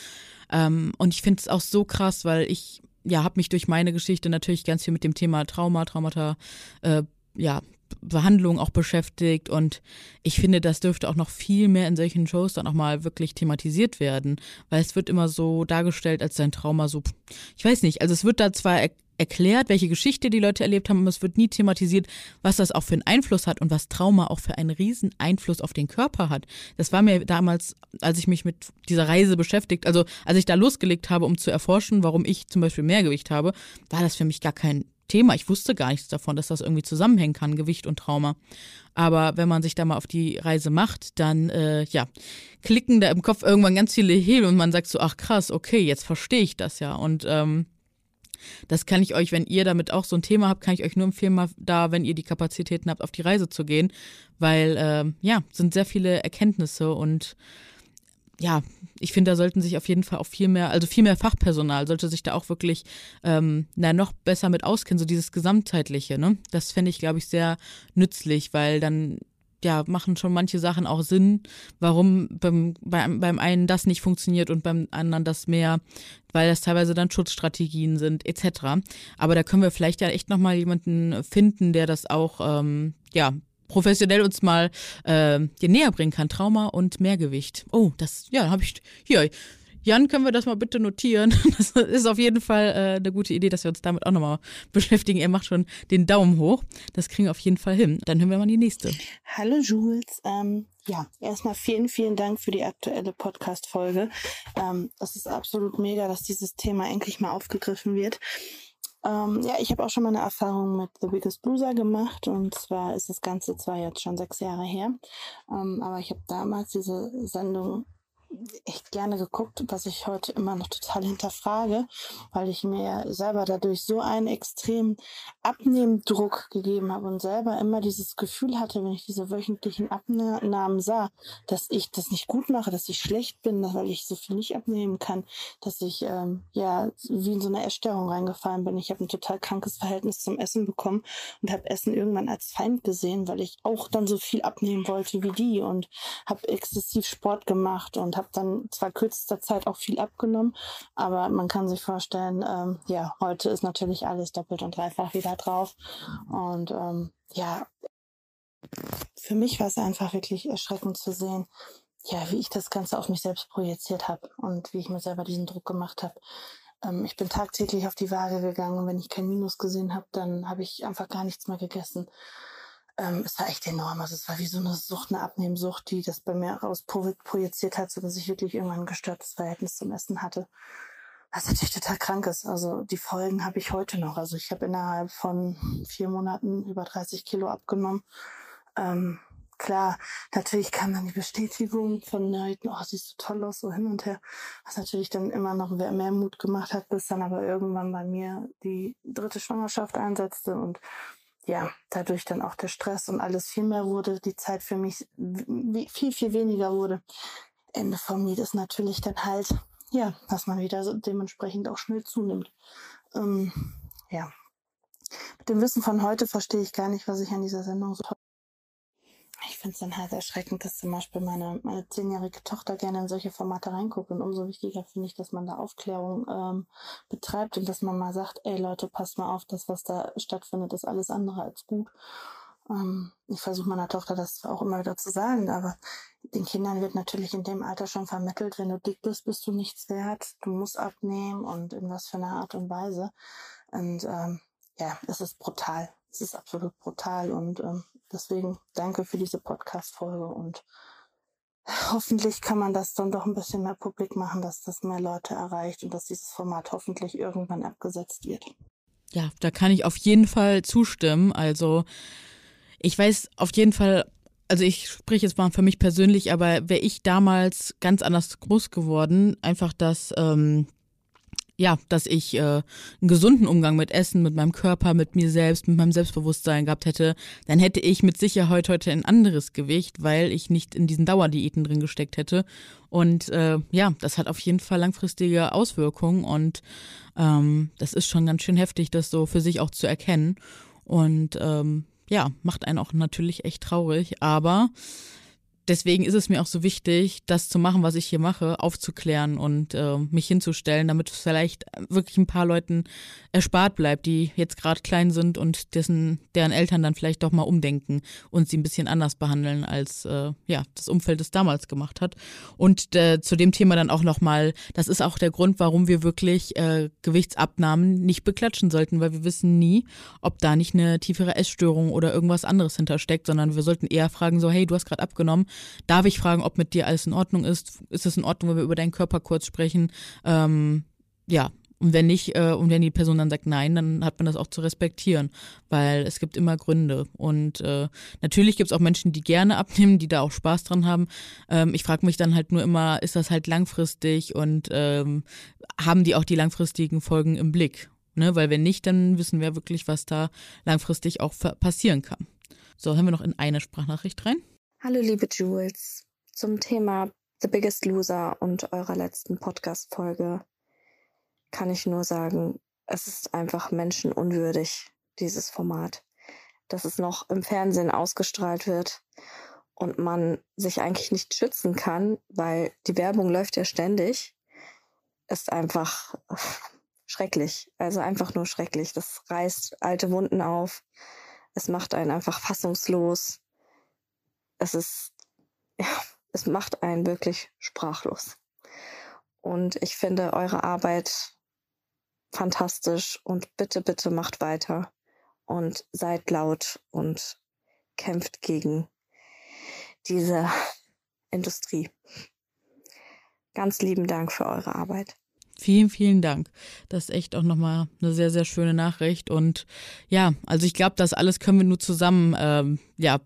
Ähm, und ich finde es auch so krass, weil ich, ja, habe mich durch meine Geschichte natürlich ganz viel mit dem Thema Trauma, Traumata, äh, ja, Behandlung auch beschäftigt und ich finde, das dürfte auch noch viel mehr in solchen Shows dann auch mal wirklich thematisiert werden, weil es wird immer so dargestellt, als sein Trauma so, ich weiß nicht, also es wird da zwar er erklärt, welche Geschichte die Leute erlebt haben, aber es wird nie thematisiert, was das auch für einen Einfluss hat und was Trauma auch für einen riesen Einfluss auf den Körper hat. Das war mir damals, als ich mich mit dieser Reise beschäftigt, also als ich da losgelegt habe, um zu erforschen, warum ich zum Beispiel Mehrgewicht habe, war das für mich gar kein Thema. Ich wusste gar nichts davon, dass das irgendwie zusammenhängen kann, Gewicht und Trauma. Aber wenn man sich da mal auf die Reise macht, dann äh, ja, klicken da im Kopf irgendwann ganz viele Hebel und man sagt so, ach krass, okay, jetzt verstehe ich das ja. Und ähm, das kann ich euch, wenn ihr damit auch so ein Thema habt, kann ich euch nur empfehlen, mal da, wenn ihr die Kapazitäten habt, auf die Reise zu gehen, weil äh, ja, sind sehr viele Erkenntnisse und ja, ich finde, da sollten sich auf jeden Fall auch viel mehr, also viel mehr Fachpersonal sollte sich da auch wirklich ähm, na, noch besser mit auskennen, so dieses Gesamtheitliche, ne? Das fände ich, glaube ich, sehr nützlich, weil dann ja, machen schon manche Sachen auch Sinn, warum beim, beim, beim einen das nicht funktioniert und beim anderen das mehr, weil das teilweise dann Schutzstrategien sind, etc. Aber da können wir vielleicht ja echt nochmal jemanden finden, der das auch, ähm, ja, professionell uns mal äh, dir näher bringen kann. Trauma und Mehrgewicht. Oh, das, ja, habe ich hier. Jan, können wir das mal bitte notieren? Das ist auf jeden Fall äh, eine gute Idee, dass wir uns damit auch nochmal beschäftigen. Er macht schon den Daumen hoch. Das kriegen wir auf jeden Fall hin. Dann hören wir mal die nächste. Hallo Jules. Ähm, ja, erstmal vielen, vielen Dank für die aktuelle Podcast-Folge. Ähm, das ist absolut mega, dass dieses Thema endlich mal aufgegriffen wird. Ähm, ja, ich habe auch schon mal eine Erfahrung mit The Biggest Loser gemacht und zwar ist das Ganze zwar jetzt schon sechs Jahre her, ähm, aber ich habe damals diese Sendung echt gerne geguckt, was ich heute immer noch total hinterfrage, weil ich mir selber dadurch so einen extremen Abnehmdruck gegeben habe und selber immer dieses Gefühl hatte, wenn ich diese wöchentlichen Abnahmen sah, dass ich das nicht gut mache, dass ich schlecht bin, weil ich so viel nicht abnehmen kann, dass ich ähm, ja wie in so eine Essstörung reingefallen bin. Ich habe ein total krankes Verhältnis zum Essen bekommen und habe Essen irgendwann als Feind gesehen, weil ich auch dann so viel abnehmen wollte wie die und habe exzessiv Sport gemacht und habe habe dann zwar kürzester Zeit auch viel abgenommen, aber man kann sich vorstellen, ähm, ja, heute ist natürlich alles doppelt und dreifach wieder drauf. Und ähm, ja, für mich war es einfach wirklich erschreckend zu sehen, ja, wie ich das Ganze auf mich selbst projiziert habe und wie ich mir selber diesen Druck gemacht habe. Ähm, ich bin tagtäglich auf die Waage gegangen und wenn ich kein Minus gesehen habe, dann habe ich einfach gar nichts mehr gegessen ähm, es war echt enorm. Also es war wie so eine Sucht, eine Abnehmsucht, die das bei mir raus projiziert hat, so dass ich wirklich irgendwann ein gestörtes Verhältnis zum Essen hatte. Was natürlich total krank ist. Also die Folgen habe ich heute noch. Also ich habe innerhalb von vier Monaten über 30 Kilo abgenommen. Ähm, klar, natürlich kam dann die Bestätigung von Leuten, oh, siehst du toll aus, so hin und her, was natürlich dann immer noch mehr Mut gemacht hat, bis dann aber irgendwann bei mir die dritte Schwangerschaft einsetzte und ja, dadurch dann auch der Stress und alles viel mehr wurde, die Zeit für mich viel, viel weniger wurde. Ende vom Lied ist natürlich dann halt, ja, dass man wieder dementsprechend auch schnell zunimmt. Ähm, ja. Mit dem Wissen von heute verstehe ich gar nicht, was ich an dieser Sendung so toll ich finde es dann halt erschreckend, dass zum Beispiel meine, zehnjährige Tochter gerne in solche Formate reinguckt. Und umso wichtiger finde ich, dass man da Aufklärung ähm, betreibt und dass man mal sagt, ey Leute, passt mal auf, das, was da stattfindet, ist alles andere als gut. Ähm, ich versuche meiner Tochter das auch immer wieder zu sagen, aber den Kindern wird natürlich in dem Alter schon vermittelt, wenn du dick bist, bist du nichts wert, du musst abnehmen und in was für einer Art und Weise. Und ähm, ja, es ist brutal. Es ist absolut brutal und ähm, deswegen danke für diese Podcast-Folge und hoffentlich kann man das dann doch ein bisschen mehr publik machen, dass das mehr Leute erreicht und dass dieses Format hoffentlich irgendwann abgesetzt wird. Ja, da kann ich auf jeden Fall zustimmen. Also ich weiß auf jeden Fall, also ich spreche jetzt mal für mich persönlich, aber wäre ich damals ganz anders groß geworden, einfach dass ähm, ja, dass ich äh, einen gesunden Umgang mit Essen, mit meinem Körper, mit mir selbst, mit meinem Selbstbewusstsein gehabt hätte, dann hätte ich mit Sicherheit heute ein anderes Gewicht, weil ich nicht in diesen Dauerdiäten drin gesteckt hätte. Und äh, ja, das hat auf jeden Fall langfristige Auswirkungen und ähm, das ist schon ganz schön heftig, das so für sich auch zu erkennen. Und ähm, ja, macht einen auch natürlich echt traurig, aber deswegen ist es mir auch so wichtig, das zu machen, was ich hier mache, aufzuklären und äh, mich hinzustellen, damit es vielleicht wirklich ein paar Leuten erspart bleibt, die jetzt gerade klein sind und dessen, deren Eltern dann vielleicht doch mal umdenken und sie ein bisschen anders behandeln, als äh, ja, das Umfeld es damals gemacht hat. Und äh, zu dem Thema dann auch nochmal, das ist auch der Grund, warum wir wirklich äh, Gewichtsabnahmen nicht beklatschen sollten, weil wir wissen nie, ob da nicht eine tiefere Essstörung oder irgendwas anderes hintersteckt, sondern wir sollten eher fragen, so, hey, du hast gerade abgenommen, Darf ich fragen, ob mit dir alles in Ordnung ist? Ist es in Ordnung, wenn wir über deinen Körper kurz sprechen? Ähm, ja, und wenn nicht, äh, und wenn die Person dann sagt nein, dann hat man das auch zu respektieren, weil es gibt immer Gründe. Und äh, natürlich gibt es auch Menschen, die gerne abnehmen, die da auch Spaß dran haben. Ähm, ich frage mich dann halt nur immer, ist das halt langfristig und ähm, haben die auch die langfristigen Folgen im Blick? Ne? Weil wenn nicht, dann wissen wir wirklich, was da langfristig auch passieren kann. So, hören wir noch in eine Sprachnachricht rein. Hallo liebe Jules, zum Thema The Biggest Loser und eurer letzten Podcast-Folge kann ich nur sagen, es ist einfach menschenunwürdig, dieses Format, dass es noch im Fernsehen ausgestrahlt wird und man sich eigentlich nicht schützen kann, weil die Werbung läuft ja ständig, ist einfach schrecklich. Also einfach nur schrecklich. Das reißt alte Wunden auf. Es macht einen einfach fassungslos es ist, ja, es macht einen wirklich sprachlos. Und ich finde eure Arbeit fantastisch und bitte, bitte macht weiter und seid laut und kämpft gegen diese Industrie. Ganz lieben Dank für eure Arbeit. Vielen, vielen Dank. Das ist echt auch nochmal eine sehr, sehr schöne Nachricht. Und ja, also ich glaube, das alles können wir nur zusammen ähm, ja,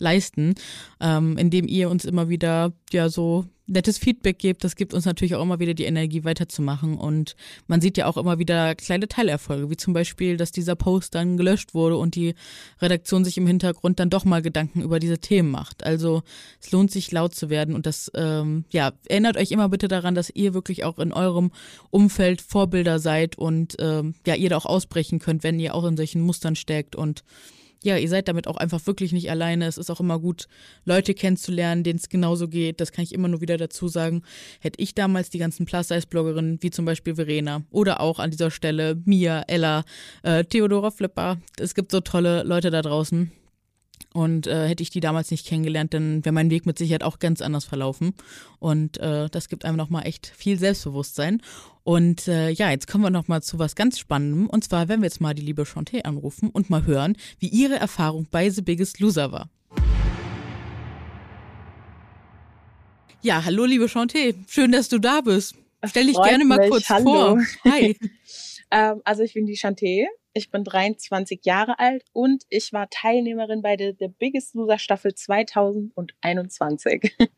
leisten, ähm, indem ihr uns immer wieder ja so nettes Feedback gebt. Das gibt uns natürlich auch immer wieder die Energie weiterzumachen. Und man sieht ja auch immer wieder kleine Teilerfolge, wie zum Beispiel, dass dieser Post dann gelöscht wurde und die Redaktion sich im Hintergrund dann doch mal Gedanken über diese Themen macht. Also es lohnt sich laut zu werden und das, ähm, ja, erinnert euch immer bitte daran, dass ihr wirklich auch in eurem Umfeld Vorbilder seid und ähm, ja, ihr da auch ausbrechen könnt, wenn ihr auch in solchen Mustern steckt und ja, ihr seid damit auch einfach wirklich nicht alleine. Es ist auch immer gut, Leute kennenzulernen, denen es genauso geht. Das kann ich immer nur wieder dazu sagen. Hätte ich damals die ganzen Plus-Size-Bloggerinnen, wie zum Beispiel Verena oder auch an dieser Stelle Mia, Ella, äh, Theodora Flipper. Es gibt so tolle Leute da draußen. Und äh, hätte ich die damals nicht kennengelernt, dann wäre mein Weg mit Sicherheit auch ganz anders verlaufen. Und äh, das gibt einem nochmal echt viel Selbstbewusstsein. Und äh, ja, jetzt kommen wir nochmal zu was ganz Spannendem. Und zwar werden wir jetzt mal die liebe Chanté anrufen und mal hören, wie ihre Erfahrung bei The Biggest Loser war. Ja, hallo liebe Chanté, schön, dass du da bist. Stell dich gerne mal mich. kurz hallo. vor. Hi. ähm, also ich bin die Chanté, ich bin 23 Jahre alt und ich war Teilnehmerin bei der The Biggest Loser Staffel 2021.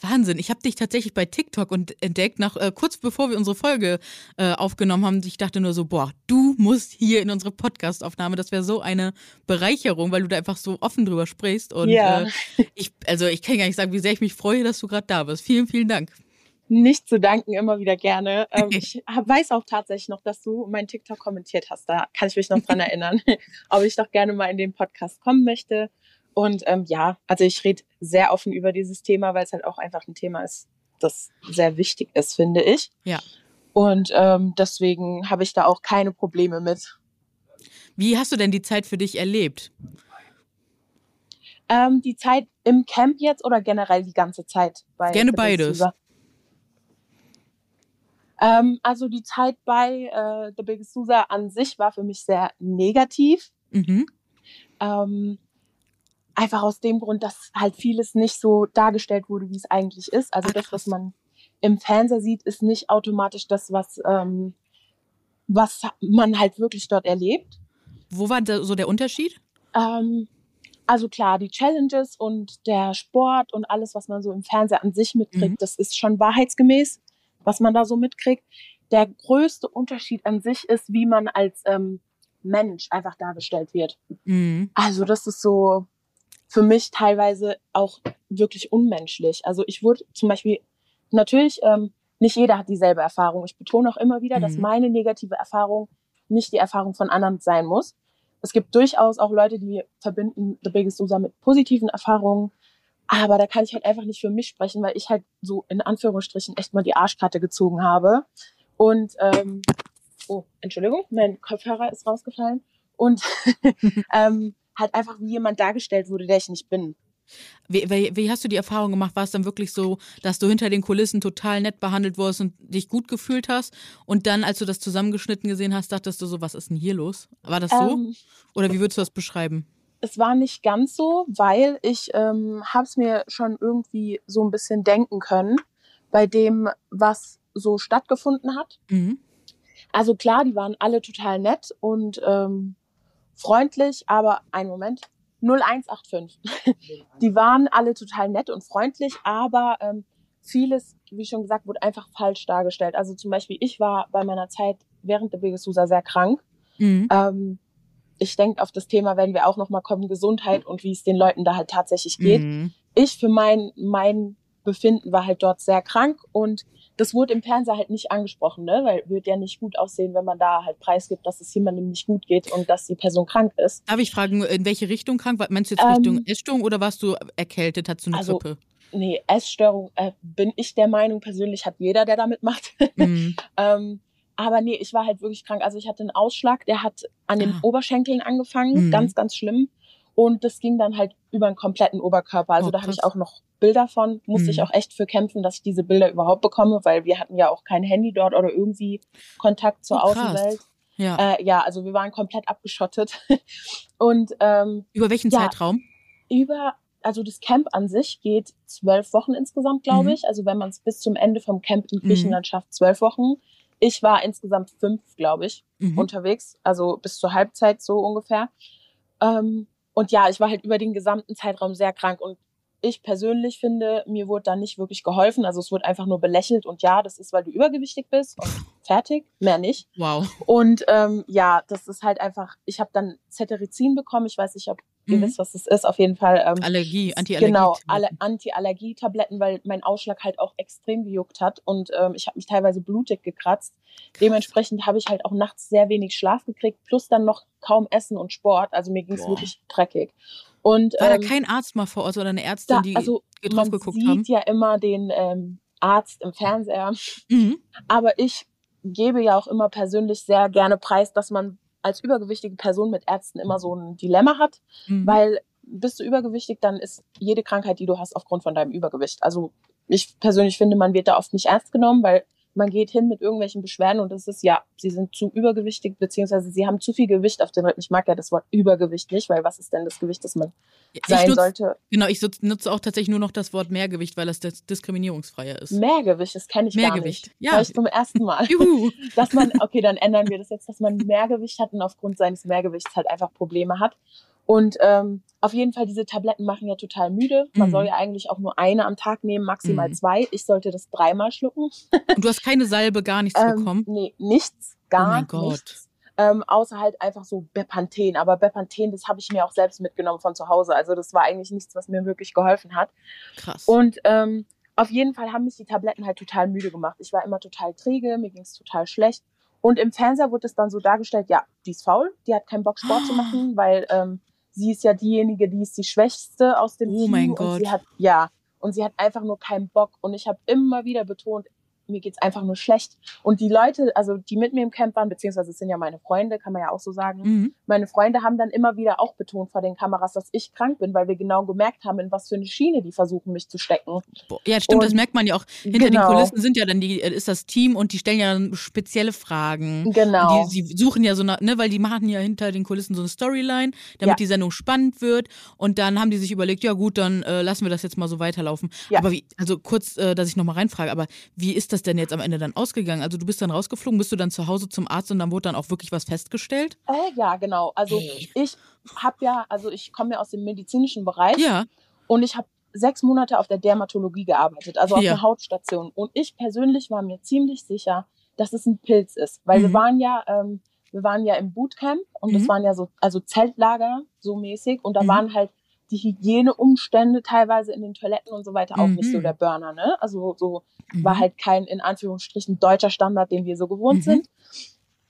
Wahnsinn, ich habe dich tatsächlich bei TikTok und entdeckt, nach äh, kurz bevor wir unsere Folge äh, aufgenommen haben. Ich dachte nur so, boah, du musst hier in unsere Podcastaufnahme. Das wäre so eine Bereicherung, weil du da einfach so offen drüber sprichst. Und Ja. äh, ich, also ich kann gar nicht sagen, wie sehr ich mich freue, dass du gerade da bist. Vielen, vielen Dank. Nicht zu danken, immer wieder gerne. Ähm, ich hab, weiß auch tatsächlich noch, dass du meinen TikTok kommentiert hast. Da kann ich mich noch dran erinnern, ob ich doch gerne mal in den Podcast kommen möchte. Und ähm, ja, also ich rede sehr offen über dieses Thema, weil es halt auch einfach ein Thema ist, das sehr wichtig ist, finde ich. Ja. Und ähm, deswegen habe ich da auch keine Probleme mit. Wie hast du denn die Zeit für dich erlebt? Ähm, die Zeit im Camp jetzt oder generell die ganze Zeit? Bei Gerne beides. Ähm, also die Zeit bei äh, The Biggest Loser an sich war für mich sehr negativ. Mhm. Ähm, einfach aus dem Grund, dass halt vieles nicht so dargestellt wurde, wie es eigentlich ist. Also Ach, das, was man im Fernseher sieht, ist nicht automatisch das, was, ähm, was man halt wirklich dort erlebt. Wo war da so der Unterschied? Ähm, also klar, die Challenges und der Sport und alles, was man so im Fernseher an sich mitkriegt, mhm. das ist schon wahrheitsgemäß, was man da so mitkriegt. Der größte Unterschied an sich ist, wie man als ähm, Mensch einfach dargestellt wird. Mhm. Also das ist so für mich teilweise auch wirklich unmenschlich. Also ich wurde zum Beispiel natürlich ähm, nicht jeder hat dieselbe Erfahrung. Ich betone auch immer wieder, mhm. dass meine negative Erfahrung nicht die Erfahrung von anderen sein muss es gibt durchaus auch Leute, die verbinden The Biggest Loser mit positiven Erfahrungen. Aber da kann ich halt einfach nicht für mich sprechen, weil ich halt so in Anführungsstrichen echt mal die Arschkarte gezogen habe. Und, ähm, oh, Entschuldigung, mein Kopfhörer ist rausgefallen. Und ähm, halt einfach wie jemand dargestellt wurde, der ich nicht bin. Wie, wie, wie, hast du die Erfahrung gemacht? War es dann wirklich so, dass du hinter den Kulissen total nett behandelt wurdest und dich gut gefühlt hast? Und dann, als du das zusammengeschnitten gesehen hast, dachtest du so, was ist denn hier los? War das so? Ähm, Oder wie würdest du das beschreiben? Es war nicht ganz so, weil ich ähm, habe es mir schon irgendwie so ein bisschen denken können bei dem, was so stattgefunden hat. Mhm. Also klar, die waren alle total nett und ähm, freundlich, aber einen Moment. 0185. Die waren alle total nett und freundlich, aber ähm, vieles, wie schon gesagt, wurde einfach falsch dargestellt. Also zum Beispiel, ich war bei meiner Zeit während der Begesusa sehr krank. Mhm. Ähm, ich denke, auf das Thema werden wir auch nochmal kommen, Gesundheit und wie es den Leuten da halt tatsächlich geht. Mhm. Ich für mein, mein Befinden war halt dort sehr krank und das wurde im Fernseher halt nicht angesprochen, ne? weil wird ja nicht gut aussehen, wenn man da halt preisgibt, dass es jemandem nicht gut geht und dass die Person krank ist. Darf ich fragen, in welche Richtung krank? Meinst du jetzt Richtung ähm, Essstörung oder warst du erkältet? Hattest du eine also, Grippe? Nee, Essstörung äh, bin ich der Meinung, persönlich hat jeder, der damit macht. Mhm. ähm, aber nee, ich war halt wirklich krank. Also ich hatte einen Ausschlag, der hat an den ah. Oberschenkeln angefangen, mhm. ganz, ganz schlimm. Und das ging dann halt über den kompletten Oberkörper. Also oh, da habe ich auch noch Bilder von, musste mhm. ich auch echt für kämpfen, dass ich diese Bilder überhaupt bekomme, weil wir hatten ja auch kein Handy dort oder irgendwie Kontakt zur oh, Außenwelt. Ja. Äh, ja, also wir waren komplett abgeschottet. Und ähm, über welchen ja, Zeitraum? Über, also das Camp an sich geht zwölf Wochen insgesamt, glaube mhm. ich. Also wenn man es bis zum Ende vom Camp in Griechenland mhm. schafft, zwölf Wochen. Ich war insgesamt fünf, glaube ich, mhm. unterwegs, also bis zur Halbzeit so ungefähr. Ähm, und ja, ich war halt über den gesamten Zeitraum sehr krank und ich persönlich finde, mir wurde da nicht wirklich geholfen. Also es wurde einfach nur belächelt und ja, das ist, weil du übergewichtig bist und fertig, mehr nicht. Wow. Und ähm, ja, das ist halt einfach, ich habe dann Cetirizin bekommen. Ich weiß nicht, ob ihr mhm. wisst, was das ist. Auf jeden Fall. Ähm, Allergie, Anti-Allergie. Genau, alle Anti-Allergie-Tabletten, weil mein Ausschlag halt auch extrem gejuckt hat und ähm, ich habe mich teilweise blutig gekratzt. Dementsprechend habe ich halt auch nachts sehr wenig Schlaf gekriegt, plus dann noch kaum Essen und Sport. Also mir ging es wirklich dreckig. Und, War ähm, da kein Arzt mal vor Ort oder eine Ärztin, da, die also, drauf geguckt haben? Man sieht ja immer den ähm, Arzt im Fernseher. Mhm. Aber ich gebe ja auch immer persönlich sehr gerne preis, dass man als übergewichtige Person mit Ärzten immer so ein Dilemma hat, mhm. weil bist du übergewichtig, dann ist jede Krankheit, die du hast, aufgrund von deinem Übergewicht. Also ich persönlich finde, man wird da oft nicht ernst genommen, weil man geht hin mit irgendwelchen Beschwerden und es ist ja, sie sind zu übergewichtig, beziehungsweise sie haben zu viel Gewicht auf den Rippen. Ich mag ja das Wort Übergewicht nicht, weil was ist denn das Gewicht, das man ja, sein nutz, sollte? Genau, ich nutze auch tatsächlich nur noch das Wort Mehrgewicht, weil das diskriminierungsfreier ist. Mehrgewicht, das kenne ich Mehrgewicht. gar nicht. Ja. Das zum ersten Mal. Juhu. dass man, okay, dann ändern wir das jetzt, dass man Mehrgewicht hat und aufgrund seines Mehrgewichts halt einfach Probleme hat. Und ähm, auf jeden Fall, diese Tabletten machen ja total müde. Man mhm. soll ja eigentlich auch nur eine am Tag nehmen, maximal mhm. zwei. Ich sollte das dreimal schlucken. Und du hast keine Salbe, gar nichts ähm, bekommen? Nee, nichts, gar oh mein Gott. nichts. Ähm, außer halt einfach so Bepanthen. Aber Bepanthen, das habe ich mir auch selbst mitgenommen von zu Hause. Also das war eigentlich nichts, was mir wirklich geholfen hat. Krass. Und ähm, auf jeden Fall haben mich die Tabletten halt total müde gemacht. Ich war immer total träge, mir ging es total schlecht. Und im Fernseher wurde es dann so dargestellt, ja, die ist faul, die hat keinen Bock Sport zu machen, weil ähm, sie ist ja diejenige, die ist die Schwächste aus dem oh Team. Mein Gott. Und sie hat, ja, und sie hat einfach nur keinen Bock. Und ich habe immer wieder betont, mir geht's einfach nur schlecht. Und die Leute, also die mit mir im Camp waren, beziehungsweise es sind ja meine Freunde, kann man ja auch so sagen, Mhm. meine Freunde haben dann immer wieder auch betont vor den Kameras, dass ich krank bin, weil wir genau gemerkt haben, in was für eine Schiene die versuchen, mich zu stecken. Boah, Ja, stimmt, das Und- merkt man ja auch. Hinter den Genau. Kulissen sind ja dann die, äh, ist das Team und die stellen ja spezielle Fragen. Genau. Die, sie suchen ja so eine, ne, weil die machen ja hinter den Kulissen so eine Storyline, damit Ja. die Sendung spannend wird. Und dann haben die sich überlegt, ja gut, dann äh, lassen wir das jetzt mal so weiterlaufen. Ja. Aber wie, also kurz, äh, dass ich nochmal reinfrage, aber wie ist das denn jetzt am Ende dann ausgegangen? Also du bist dann rausgeflogen, bist du dann zu Hause zum Arzt und dann wurde dann auch wirklich was festgestellt? Äh, ja, genau. Also Hey. ich habe ja, also ich komme ja aus dem medizinischen Bereich Ja. und ich habe sechs Monate auf der Dermatologie gearbeitet, also auf Ja. einer Hautstation. Und ich persönlich war mir ziemlich sicher, dass es ein Pilz ist, weil wir Mhm. waren ja, ähm, wir waren ja im Bootcamp und das Mhm. waren ja so, also Zeltlager so mäßig und da Mhm. waren halt die Hygieneumstände teilweise in den Toiletten und so weiter auch nicht so Mhm. der Burner, ne? Also so Mhm. war halt kein in Anführungsstrichen deutscher Standard, den wir so gewohnt Mhm. sind.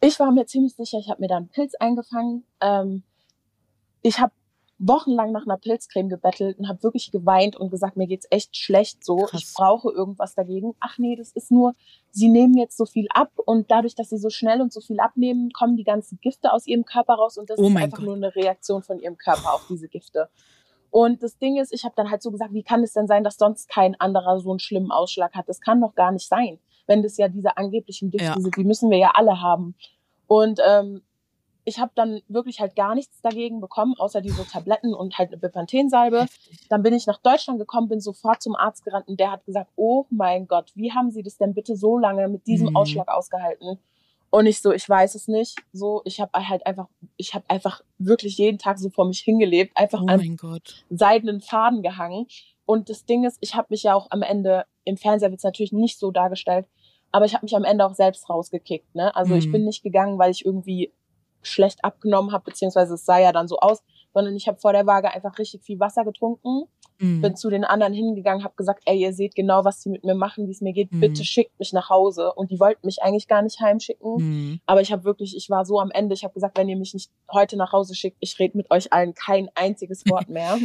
Ich war mir ziemlich sicher, ich habe mir da einen Pilz eingefangen. Ähm, ich habe wochenlang nach einer Pilzcreme gebettelt und habe wirklich geweint und gesagt, mir geht's echt schlecht so. Krass. Ich brauche irgendwas dagegen. Ach nee, das ist nur, sie nehmen jetzt so viel ab und dadurch, dass sie so schnell und so viel abnehmen, kommen die ganzen Gifte aus ihrem Körper raus und das Oh ist einfach Gott. nur eine Reaktion von ihrem Körper auf diese Gifte. Und das Ding ist, ich habe dann halt so gesagt, wie kann es denn sein, dass sonst kein anderer so einen schlimmen Ausschlag hat? Das kann doch gar nicht sein, wenn das ja diese angeblichen Gifte Ja. sind. Die müssen wir ja alle haben. Und ähm, ich habe dann wirklich halt gar nichts dagegen bekommen, außer diese Tabletten und halt eine Bepanthensalbe. Dann bin ich nach Deutschland gekommen, bin sofort zum Arzt gerannt und der hat gesagt, oh mein Gott, wie haben Sie das denn bitte so lange mit diesem Mhm. Ausschlag ausgehalten? Und ich so, ich weiß es nicht. So, ich habe halt einfach, ich habe einfach wirklich jeden Tag so vor mich hingelebt, einfach Oh an seidenen Faden gehangen. Und das Ding ist, ich habe mich ja auch am Ende, im Fernseher wird es natürlich nicht so dargestellt, aber ich habe mich am Ende auch selbst rausgekickt. Ne? Also ich Mhm. bin nicht gegangen, weil ich irgendwie schlecht abgenommen habe, beziehungsweise es sah ja dann so aus, sondern ich habe vor der Waage einfach richtig viel Wasser getrunken, Mhm. bin zu den anderen hingegangen, habe gesagt, ey, ihr seht genau, was die mit mir machen, wie es mir geht, Mhm. bitte schickt mich nach Hause. Und die wollten mich eigentlich gar nicht heimschicken. Mhm. Aber ich habe wirklich, ich war so am Ende, ich habe gesagt, wenn ihr mich nicht heute nach Hause schickt, ich rede mit euch allen kein einziges Wort mehr.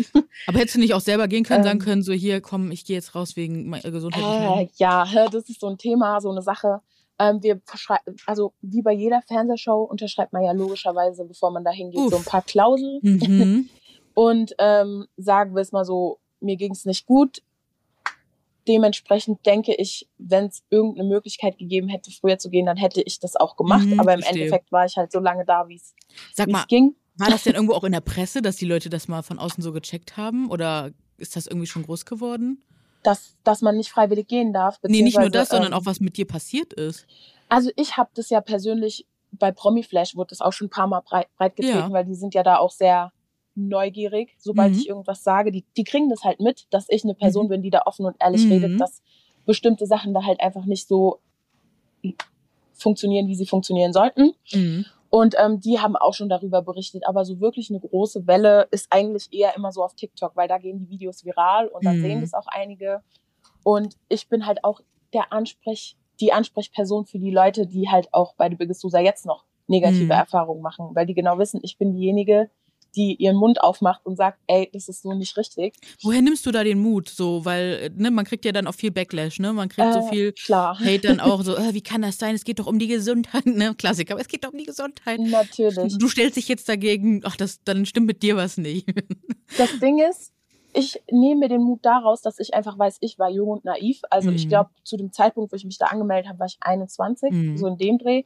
Aber hättest du nicht auch selber gehen können, sagen Ähm. können, so hier, komm, ich gehe jetzt raus wegen meiner Gesundheit. Äh, ja, das ist so ein Thema, so eine Sache. Ähm, wir verschreiben, also wie bei jeder Fernsehshow unterschreibt man ja logischerweise, bevor man da hingeht, so ein paar Klauseln. Mhm. Und ähm, sagen wir es mal so, mir ging es nicht gut. Dementsprechend denke ich, wenn es irgendeine Möglichkeit gegeben hätte, früher zu gehen, dann hätte ich das auch gemacht. Mhm, Aber im verstehe. Endeffekt war ich halt so lange da, wie es ging. war das denn irgendwo auch in der Presse, dass die Leute das mal von außen so gecheckt haben? Oder ist das irgendwie schon groß geworden? Dass, dass man nicht freiwillig gehen darf. Nee, nicht nur das, sondern ähm, auch was mit dir passiert ist. Also ich habe das ja persönlich bei Promiflash wurde das auch schon ein paar Mal breit, breit getreten, Ja. weil die sind ja da auch sehr neugierig, sobald Mhm. ich irgendwas sage. Die, die kriegen das halt mit, dass ich eine Person Mhm. bin, die da offen und ehrlich Mhm. redet, dass bestimmte Sachen da halt einfach nicht so funktionieren, wie sie funktionieren sollten. Und ähm, die haben auch schon darüber berichtet, aber so wirklich eine große Welle ist eigentlich eher immer so auf TikTok, weil da gehen die Videos viral und dann Mhm. sehen das auch einige. Und ich bin halt auch der Ansprech, die Ansprechperson für die Leute, die halt auch bei The Biggest Loser jetzt noch negative Mhm. Erfahrungen machen, weil die genau wissen, ich bin diejenige, die ihren Mund aufmacht und sagt, ey, das ist so nicht richtig. Woher nimmst du da den Mut? So, weil, ne, man kriegt ja dann auch viel Backlash, ne? Man kriegt so Äh, viel klar. Hate dann auch so, äh, wie kann das sein? Es geht doch um die Gesundheit, ne? Klassiker, aber es geht doch um die Gesundheit. Natürlich. Du stellst dich jetzt dagegen, ach, das, dann stimmt mit dir was nicht. Das Ding ist, ich nehme mir den Mut daraus, dass ich einfach weiß, ich war jung und naiv. Also ich Mhm. glaube, zu dem Zeitpunkt, wo ich mich da angemeldet habe, war ich 21, Mhm. so in dem Dreh.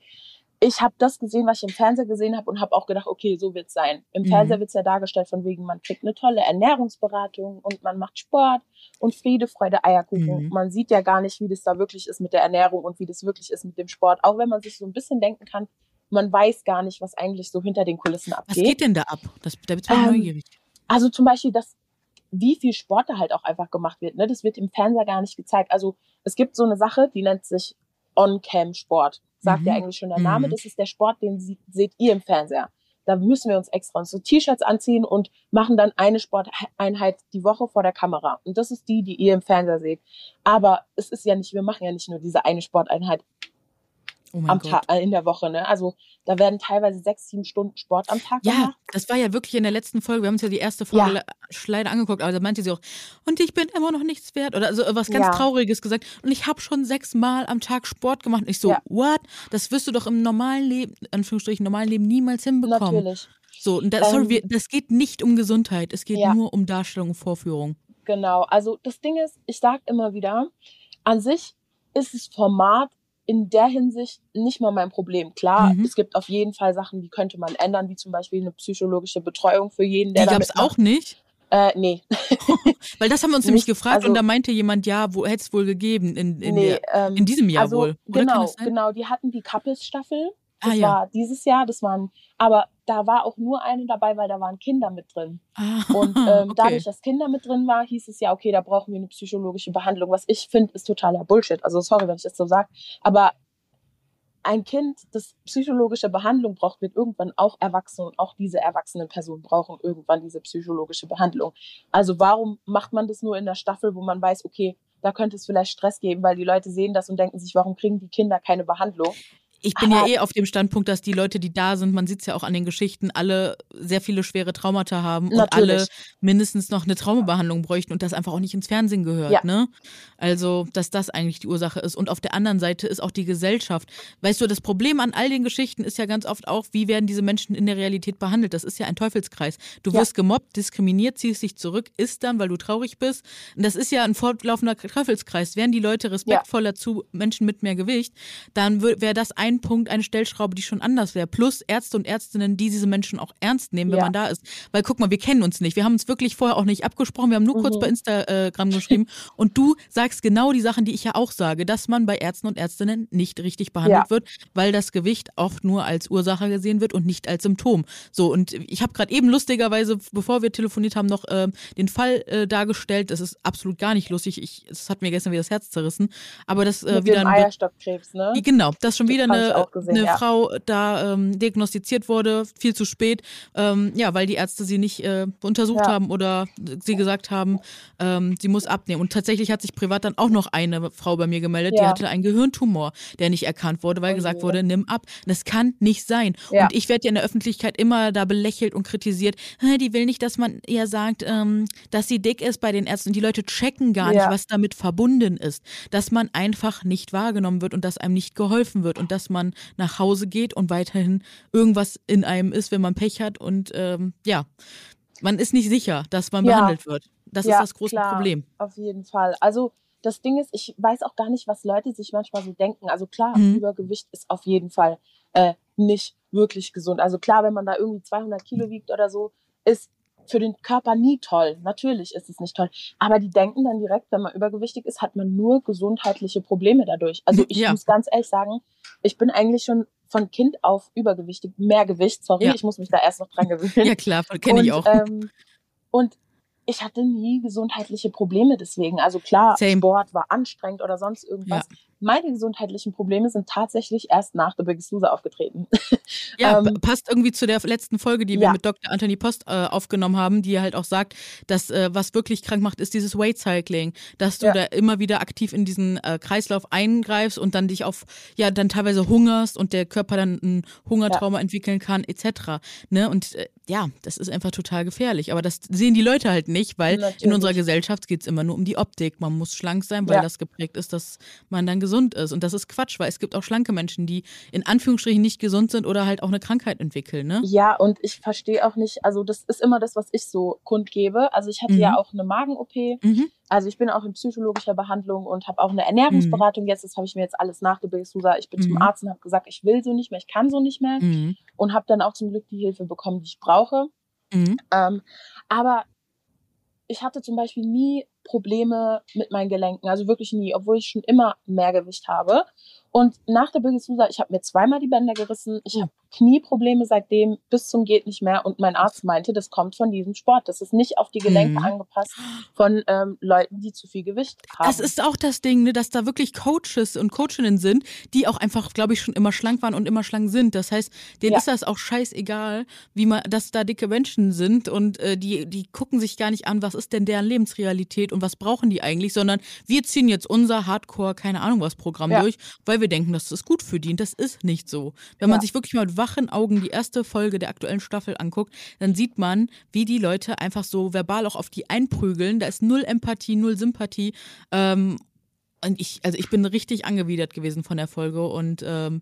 Ich habe das gesehen, was ich im Fernseher gesehen habe und habe auch gedacht, okay, so wird's sein. Im Mhm. Fernseher wird's ja dargestellt von wegen, man kriegt eine tolle Ernährungsberatung und man macht Sport und Friede, Freude, Eierkuchen. Mhm. Man sieht ja gar nicht, wie das da wirklich ist mit der Ernährung und wie das wirklich ist mit dem Sport. Auch wenn man sich so ein bisschen denken kann, man weiß gar nicht, was eigentlich so hinter den Kulissen Was abgeht. geht denn da ab? Das, da bin ich Ähm, neugierig. Also zum Beispiel, dass wie viel Sport da halt auch einfach gemacht wird. Ne? Das wird im Fernseher gar nicht gezeigt. Also es gibt so eine Sache, die nennt sich On-Cam-Sport. Sagt ja Mhm. eigentlich schon der Name. Mhm. Das ist der Sport, den sie, seht ihr im Fernseher. Da müssen wir uns extra so T-Shirts anziehen und machen dann eine Sporteinheit die Woche vor der Kamera. Und das ist die, die ihr im Fernseher seht. Aber es ist ja nicht, wir machen ja nicht nur diese eine Sporteinheit Oh am. Tag, äh, in der Woche. Ne? Also da werden teilweise sechs, sieben Stunden Sport am Tag Ja, gemacht. das war ja wirklich in der letzten Folge. Wir haben uns ja die erste Folge Ja. le- leider angeguckt, aber da meinte sie auch, und ich bin immer noch nichts wert. Oder also was ganz Ja. Trauriges gesagt. Und ich habe schon sechsmal am Tag Sport gemacht. Und ich so, Ja. what? Das wirst du doch im normalen Leben, Anführungsstrichen, normalen Leben niemals hinbekommen. Natürlich. So, und das, sorry, Ähm, wir, das geht nicht um Gesundheit. Es geht Ja. nur um Darstellung und Vorführung. Genau, also das Ding ist, ich sage immer wieder, an sich ist das Format in der Hinsicht nicht mal mein Problem. Klar, Mhm. es gibt auf jeden Fall Sachen, die könnte man ändern, wie zum Beispiel eine psychologische Betreuung für jeden, Die der gab damit es auch nicht. Äh, nee. Weil das haben wir uns nämlich gefragt also- und da meinte jemand, ja, wo hätte es wohl gegeben? In, in, nee, der, ähm, in diesem Jahr also, wohl. Oder Genau, genau. Die hatten die Couples-Staffel. Ah, Das ja. war dieses Jahr, das waren, aber da war auch nur eine dabei, weil da waren Kinder mit drin. Ah, Und ähm, okay. dadurch, dass Kinder mit drin war, hieß es ja, okay, da brauchen wir eine psychologische Behandlung. Was ich finde, ist totaler Bullshit. Also sorry, wenn ich das so sage. Aber ein Kind, das psychologische Behandlung braucht, wird irgendwann auch erwachsen und auch diese erwachsenen Personen brauchen irgendwann diese psychologische Behandlung. Also warum macht man das nur in der Staffel, wo man weiß, okay, da könnte es vielleicht Stress geben, weil die Leute sehen das und denken sich, warum kriegen die Kinder keine Behandlung? Ich bin ja Aber- eh auf dem Standpunkt, dass die Leute, die da sind, man sieht es ja auch an den Geschichten, alle sehr viele schwere Traumata haben und alle mindestens noch eine Traumabehandlung bräuchten und das einfach auch nicht ins Fernsehen gehört. Ja. Ne? Also, dass das eigentlich die Ursache ist. Und auf der anderen Seite ist auch die Gesellschaft. Weißt du, das Problem an all den Geschichten ist ja ganz oft auch, wie werden diese Menschen in der Realität behandelt. Das ist ja ein Teufelskreis. Du Ja. wirst gemobbt, diskriminiert, ziehst dich zurück, isst dann, weil du traurig bist. Und das ist ja ein fortlaufender Teufelskreis. Wären die Leute respektvoller zu Menschen mit mehr Gewicht, dann wäre das ein Punkt, eine Stellschraube, die schon anders wäre. Plus Ärzte und Ärztinnen, die diese Menschen auch ernst nehmen, wenn Ja. man da ist. Weil guck mal, wir kennen uns nicht. Wir haben uns wirklich vorher auch nicht abgesprochen. Wir haben nur kurz Mhm. bei Instagram geschrieben. Und du sagst genau die Sachen, die ich ja auch sage, dass man bei Ärzten und Ärztinnen nicht richtig behandelt Ja. wird, weil das Gewicht oft nur als Ursache gesehen wird und nicht als Symptom. So, und ich habe gerade eben lustigerweise, bevor wir telefoniert haben, noch ähm, den Fall äh, dargestellt. Das ist absolut gar nicht lustig. Ich, es hat mir gestern wieder das Herz zerrissen. Aber das äh, Mit wieder dem ein Eierstockkrebs, ne? Genau, dass schon Das wieder ich eine, gesehen, eine ja. Frau da ähm, diagnostiziert wurde, viel zu spät, ähm, ja, weil die Ärzte sie nicht äh, untersucht Ja. haben oder sie gesagt haben, ähm, sie muss abnehmen. Und tatsächlich hat sich privat dann auch noch eine Frau bei mir gemeldet, die Ja. hatte einen Gehirntumor, der nicht erkannt wurde, weil Oh gesagt wurde, nimm ab. Das kann nicht sein. Und ich werde ja in der Öffentlichkeit immer da belächelt und kritisiert. "Hä, Die will nicht, dass man ihr sagt, ähm, dass sie dick ist bei den Ärzten. Die Leute checken gar nicht, was damit verbunden ist. Dass man einfach nicht wahrgenommen wird und dass einem nicht geholfen wird und dass man nach Hause geht und weiterhin irgendwas in einem ist, wenn man Pech hat. Und ähm, ja, man ist nicht sicher, dass man Ja. behandelt wird. Das Ja, ist das große klar, Problem. Auf jeden Fall. Also das Ding ist, ich weiß auch gar nicht, was Leute sich manchmal so denken. Also klar, Mhm. Übergewicht ist auf jeden Fall äh, nicht wirklich gesund. Also klar, wenn man da irgendwie 200 Kilo wiegt oder so, ist für den Körper nie toll. Natürlich ist es nicht toll. Aber die denken dann direkt, wenn man übergewichtig ist, hat man nur gesundheitliche Probleme dadurch. Also ich Ja. muss ganz ehrlich sagen, ich bin eigentlich schon von Kind auf übergewichtig, mehr Gewicht, sorry, Ja. ich muss mich da erst noch dran gewöhnen. Ja klar, kenne ich auch. Ähm, und ich hatte nie gesundheitliche Probleme deswegen. Also klar, Same. Sport war anstrengend oder sonst irgendwas. Meine gesundheitlichen Probleme sind tatsächlich erst nach The Biggest Loser aufgetreten. Ja, Ähm, passt irgendwie zu der letzten Folge, die wir ja. mit Dr. Anthony Post äh, aufgenommen haben, die halt auch sagt, dass äh, was wirklich krank macht, ist dieses Weight Cycling, dass du Ja. da immer wieder aktiv in diesen äh, Kreislauf eingreifst und dann dich auf, ja, dann teilweise hungerst und der Körper dann ein Hungertrauma entwickeln kann, etc. Ne? Und äh, ja, das ist einfach total gefährlich. Aber das sehen die Leute halt nicht, weil in Natürlich. unserer Gesellschaft geht es immer nur um die Optik. Man muss schlank sein, weil Ja. das geprägt ist, dass man dann gesund ist. Und das ist Quatsch, weil es gibt auch schlanke Menschen, die in Anführungsstrichen nicht gesund sind oder halt auch eine Krankheit entwickeln. Ne? Ja, und ich verstehe auch nicht, also das ist immer das, was ich so kundgebe. Also ich hatte Mhm. ja auch eine Magen-OP. Mhm. Also ich bin auch in psychologischer Behandlung und habe auch eine Ernährungsberatung jetzt. Das habe ich mir jetzt alles nach The Biggest Loser. Ich bin zum Mhm. Arzt und habe gesagt, ich will so nicht mehr, ich kann so nicht mehr. Mhm. Und habe dann auch zum Glück die Hilfe bekommen, die ich brauche. Mhm. Ähm, aber ich hatte zum Beispiel nie Probleme mit meinen Gelenken, also wirklich nie, obwohl ich schon immer mehr Gewicht habe. Und nach der Loser, ich habe mir zweimal die Bänder gerissen, ich habe Knieprobleme seitdem bis zum geht nicht mehr und mein Arzt meinte, das kommt von diesem Sport, das ist nicht auf die Gelenke Mhm. angepasst von ähm, Leuten, die zu viel Gewicht haben. Das ist auch das Ding, ne, dass da wirklich Coaches und Coachinnen sind, die auch einfach, glaube ich, schon immer schlank waren und immer schlank sind. Das heißt, denen Ja. ist das auch scheißegal, wie man, dass da dicke Menschen sind und äh, die, die gucken sich gar nicht an, was ist denn deren Lebensrealität und was brauchen die eigentlich, sondern wir ziehen jetzt unser Hardcore, keine Ahnung was Programm Ja. durch, weil wir wir denken, dass es gut für die. Und das ist nicht so. Wenn man Ja. sich wirklich mal mit wachen Augen die erste Folge der aktuellen Staffel anguckt, dann sieht man, wie die Leute einfach so verbal auch auf die einprügeln. Da ist null Empathie, null Sympathie. Ähm, und ich, also ich bin richtig angewidert gewesen von der Folge und ähm,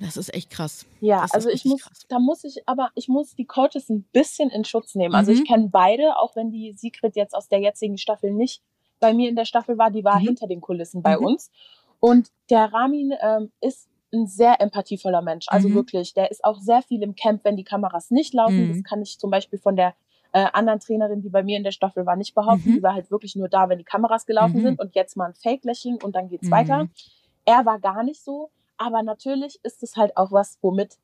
das ist echt krass. Ja, Das also ich muss, da muss ich, aber ich muss die Coaches ein bisschen in Schutz nehmen. Also Mhm. ich kenne beide, auch wenn die Sigrid jetzt aus der jetzigen Staffel nicht bei mir in der Staffel war, die war Mhm. hinter den Kulissen bei Mhm. uns. Und der Ramin ähm, ist ein sehr empathievoller Mensch. Also Mhm. wirklich, der ist auch sehr viel im Camp, wenn die Kameras nicht laufen. Mhm. Das kann ich zum Beispiel von der äh, anderen Trainerin, die bei mir in der Staffel war, nicht behaupten. Mhm. Die war halt wirklich nur da, wenn die Kameras gelaufen Mhm. sind und jetzt mal ein Fake-Lächeln und dann geht's Mhm. weiter. Er war gar nicht so, aber natürlich ist es halt auch was, womit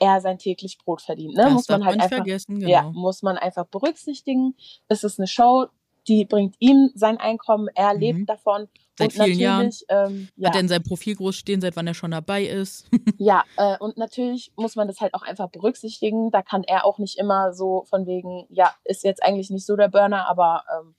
er sein täglich Brot verdient. Ne? Das muss man halt man nicht einfach, vergessen, ja, genau. muss man einfach berücksichtigen. Es ist eine Show, die bringt ihm sein Einkommen, er Mhm. lebt davon. Seit und vielen Jahren. ähm, ja, Hat er in seinem Profil groß stehen, seit wann er schon dabei ist. ja, äh, und natürlich muss man das halt auch einfach berücksichtigen. Da kann er auch nicht immer so von wegen, ja, ist jetzt eigentlich nicht so der Burner, aber ähm,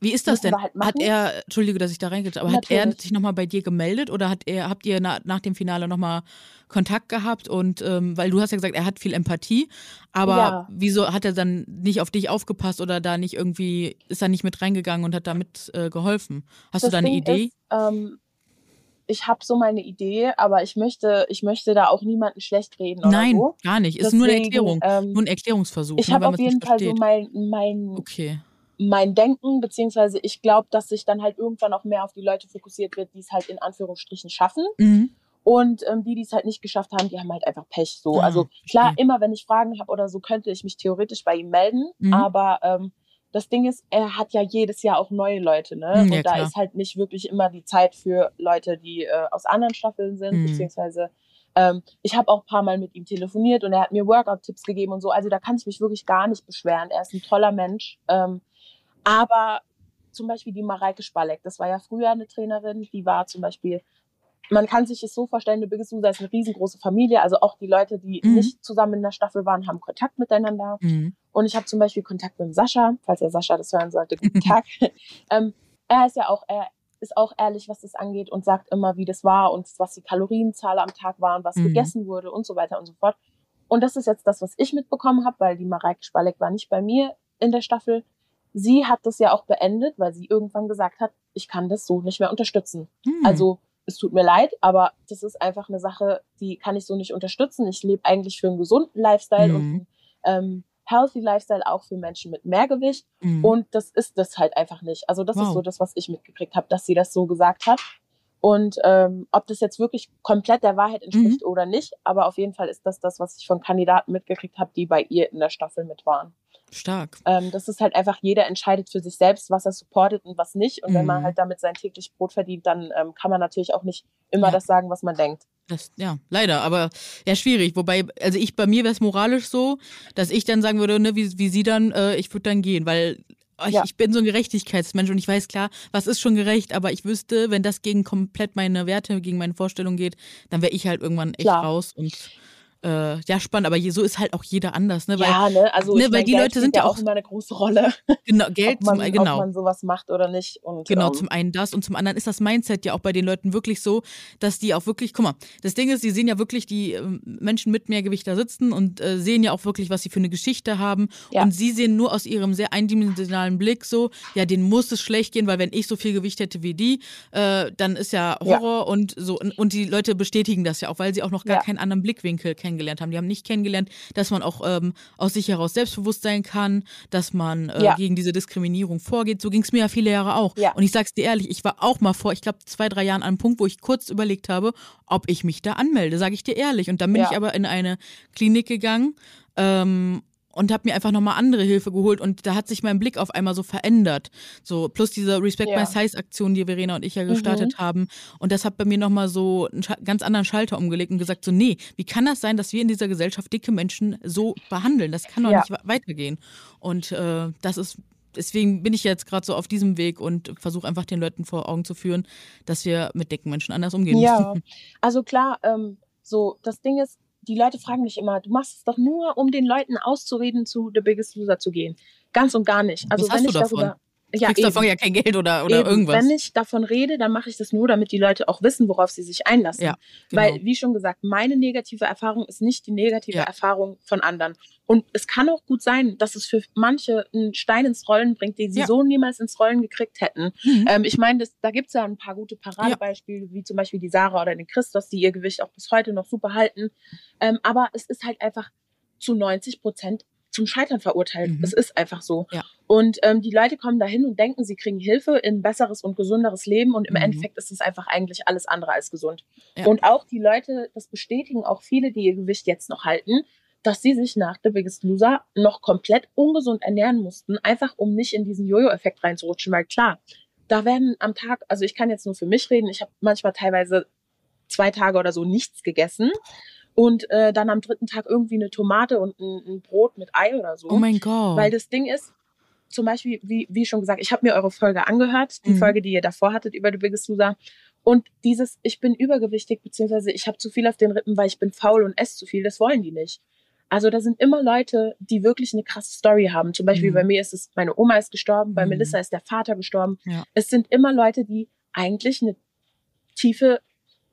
Wie ist das denn? halt hat er, Entschuldige, dass ich da reingehe, aber hat er Natürlich. sich nochmal bei dir gemeldet oder hat er, habt ihr na, nach dem Finale nochmal Kontakt gehabt? Und ähm, weil du hast ja gesagt, er hat viel Empathie, aber Ja. wieso hat er dann nicht auf dich aufgepasst oder da nicht irgendwie, ist er nicht mit reingegangen und hat da mit äh, geholfen? Hast das du da eine Ding Idee? Ist, ähm, ich habe so meine Idee, aber ich möchte, ich möchte da auch niemanden schlecht reden oder Nein, so. gar nicht. Ist nur eine Deswegen, Erklärung. ähm, nur ein Erklärungsversuch. Ich ne, habe auf jeden Fall so versteht. mein, mein, Okay. Mein Denken, beziehungsweise ich glaube, dass sich dann halt irgendwann auch mehr auf die Leute fokussiert wird, die es halt in Anführungsstrichen schaffen. Mhm. Und ähm, die, die es halt nicht geschafft haben, die haben halt einfach Pech. So, Ah, also klar, verstehe. immer wenn ich Fragen habe oder so, könnte ich mich theoretisch bei ihm melden. Mhm. Aber ähm, das Ding ist, er hat ja jedes Jahr auch neue Leute, ne? Mhm, ja, und da klar. ist halt nicht wirklich immer die Zeit für Leute, die äh, aus anderen Staffeln sind, Mhm. beziehungsweise ähm, ich habe auch ein paar Mal mit ihm telefoniert und er hat mir Workout-Tipps gegeben und so. Also da kann ich mich wirklich gar nicht beschweren. Er ist ein toller Mensch. Ähm, aber zum Beispiel die Mareike Spalek, das war ja früher eine Trainerin, die war zum Beispiel, man kann sich es so vorstellen, eine Biggest Loser ist eine riesengroße Familie, also auch die Leute, die Mhm. nicht zusammen in der Staffel waren, haben Kontakt miteinander. Mhm. Und ich habe zum Beispiel Kontakt mit Sascha, falls der Sascha das hören sollte, guten Tag. ähm, er ist ja auch, er ist auch ehrlich, was das angeht und sagt immer, wie das war und was die Kalorienzahl am Tag war und was Mhm. gegessen wurde und so weiter und so fort. Und das ist jetzt das, was ich mitbekommen habe, weil die Mareike Spalek war nicht bei mir in der Staffel. Sie hat das ja auch beendet, weil sie irgendwann gesagt hat, ich kann das so nicht mehr unterstützen. Mhm. Also es tut mir leid, aber das ist einfach eine Sache, die kann ich so nicht unterstützen. Ich lebe eigentlich für einen gesunden Lifestyle und Mhm. einen ähm, healthy Lifestyle auch für Menschen mit Mehrgewicht. Mhm. Und das ist das halt einfach nicht. Also das ist Wow. so das, was ich mitgekriegt habe, dass sie das so gesagt hat. Und ähm, ob das jetzt wirklich komplett der Wahrheit entspricht Mhm. oder nicht, aber auf jeden Fall ist das das, was ich von Kandidaten mitgekriegt habe, die bei ihr in der Staffel mit waren. Stark. Ähm, das ist halt einfach, jeder entscheidet für sich selbst, was er supportet und was nicht. Und wenn man Mhm. halt damit sein täglich Brot verdient, dann ähm, kann man natürlich auch nicht immer Ja. das sagen, was man denkt. Das, ja, leider, aber ja, schwierig. Wobei, also ich, bei mir wäre es moralisch so, dass ich dann sagen würde, ne, wie, wie sie dann, äh, ich würde dann gehen, weil ich, Ja. ich bin so ein Gerechtigkeitsmensch und ich weiß klar, was ist schon gerecht, aber ich wüsste, wenn das gegen komplett meine Werte, gegen meine Vorstellungen geht, dann wäre ich halt irgendwann echt Klar. raus und äh, ja, spannend, aber so ist halt auch jeder anders, ne? Weil, ja, ne, also ne, weil mein, die Geld Leute sind ja auch immer eine große Rolle, genau, Geld ob, man, zum, genau. ob man sowas macht oder nicht. Und, Genau, ähm, zum einen das und zum anderen ist das Mindset ja auch bei den Leuten wirklich so, dass die auch wirklich, guck mal, das Ding ist, die sehen ja wirklich die ähm, Menschen mit mehr Gewicht da sitzen und äh, sehen ja auch wirklich, was sie für eine Geschichte haben Ja. und sie sehen nur aus ihrem sehr eindimensionalen Blick so, ja, denen muss es schlecht gehen, weil wenn ich so viel Gewicht hätte wie die, äh, dann ist ja Ja. Horror und so und, und die Leute bestätigen das ja auch, weil sie auch noch gar Ja. keinen anderen Blickwinkel kennengelernt haben. Die haben nicht kennengelernt, dass man auch ähm, aus sich heraus selbstbewusst sein kann, dass man äh, Ja. gegen diese Diskriminierung vorgeht. So ging es mir ja viele Jahre auch. Ja. Und ich sag's dir ehrlich, ich war auch mal vor, ich glaube, zwei, drei Jahren an einem Punkt, wo ich kurz überlegt habe, ob ich mich da anmelde, sage ich dir ehrlich. Und dann bin Ja. ich aber in eine Klinik gegangen ähm, und habe mir einfach nochmal andere Hilfe geholt und da hat sich mein Blick auf einmal so verändert. So plus diese Respect Ja. My Size Aktion, die Verena und ich ja Mhm. gestartet haben und das hat bei mir nochmal so einen ganz anderen Schalter umgelegt und gesagt so nee, wie kann das sein, dass wir in dieser Gesellschaft dicke Menschen so behandeln? Das kann doch Ja. nicht weitergehen. Und äh, das ist Deswegen bin ich jetzt gerade so auf diesem Weg und versuche einfach den Leuten vor Augen zu führen, dass wir mit dicken Menschen anders umgehen. Ja, also klar, ähm, so das Ding ist, die Leute fragen mich immer, du machst es doch nur, um den Leuten auszureden, zu The Biggest Loser zu gehen. Ganz und gar nicht. Also Was hast wenn du ich davon? darüber, ja, kriegst eben. davon ja kein Geld oder, oder eben. irgendwas. Wenn ich davon rede, dann mache ich das nur, damit die Leute auch wissen, worauf sie sich einlassen. Ja, genau. Weil, wie schon gesagt, meine negative Erfahrung ist nicht die negative Ja. Erfahrung von anderen. Und es kann auch gut sein, dass es für manche einen Stein ins Rollen bringt, den sie Ja. so niemals ins Rollen gekriegt hätten. Mhm. Ähm, ich meine, da gibt's ja ein paar gute Paradebeispiele, wie zum Beispiel die Sarah oder den Christos, die ihr Gewicht auch bis heute noch super halten. Ähm, aber es ist halt einfach zu 90 Prozent zum Scheitern verurteilt. Mhm. Es ist einfach so. Ja. Und ähm, die Leute kommen dahin und denken, sie kriegen Hilfe in ein besseres und gesünderes Leben und im Mhm. Endeffekt ist es einfach eigentlich alles andere als gesund. Ja. Und auch die Leute, das bestätigen auch viele, die ihr Gewicht jetzt noch halten, dass sie sich nach The Biggest Loser noch komplett ungesund ernähren mussten, einfach um nicht in diesen Jojo-Effekt reinzurutschen, weil klar, da werden am Tag, also ich kann jetzt nur für mich reden, ich habe manchmal teilweise zwei Tage oder so nichts gegessen und äh, dann am dritten Tag irgendwie eine Tomate und ein, ein Brot mit Ei oder so. Oh mein Gott. Weil das Ding ist, zum Beispiel, wie, wie schon gesagt, ich habe mir eure Folge angehört, die Mhm. Folge, die ihr davor hattet über The Biggest Loser. Und dieses, ich bin übergewichtig, beziehungsweise ich habe zu viel auf den Rippen, weil ich bin faul und esse zu viel, das wollen die nicht. Also da sind immer Leute, die wirklich eine krasse Story haben. Zum Beispiel Mhm. bei mir ist es, meine Oma ist gestorben, bei Mhm. Melissa ist der Vater gestorben. Ja. Es sind immer Leute, die eigentlich eine tiefe,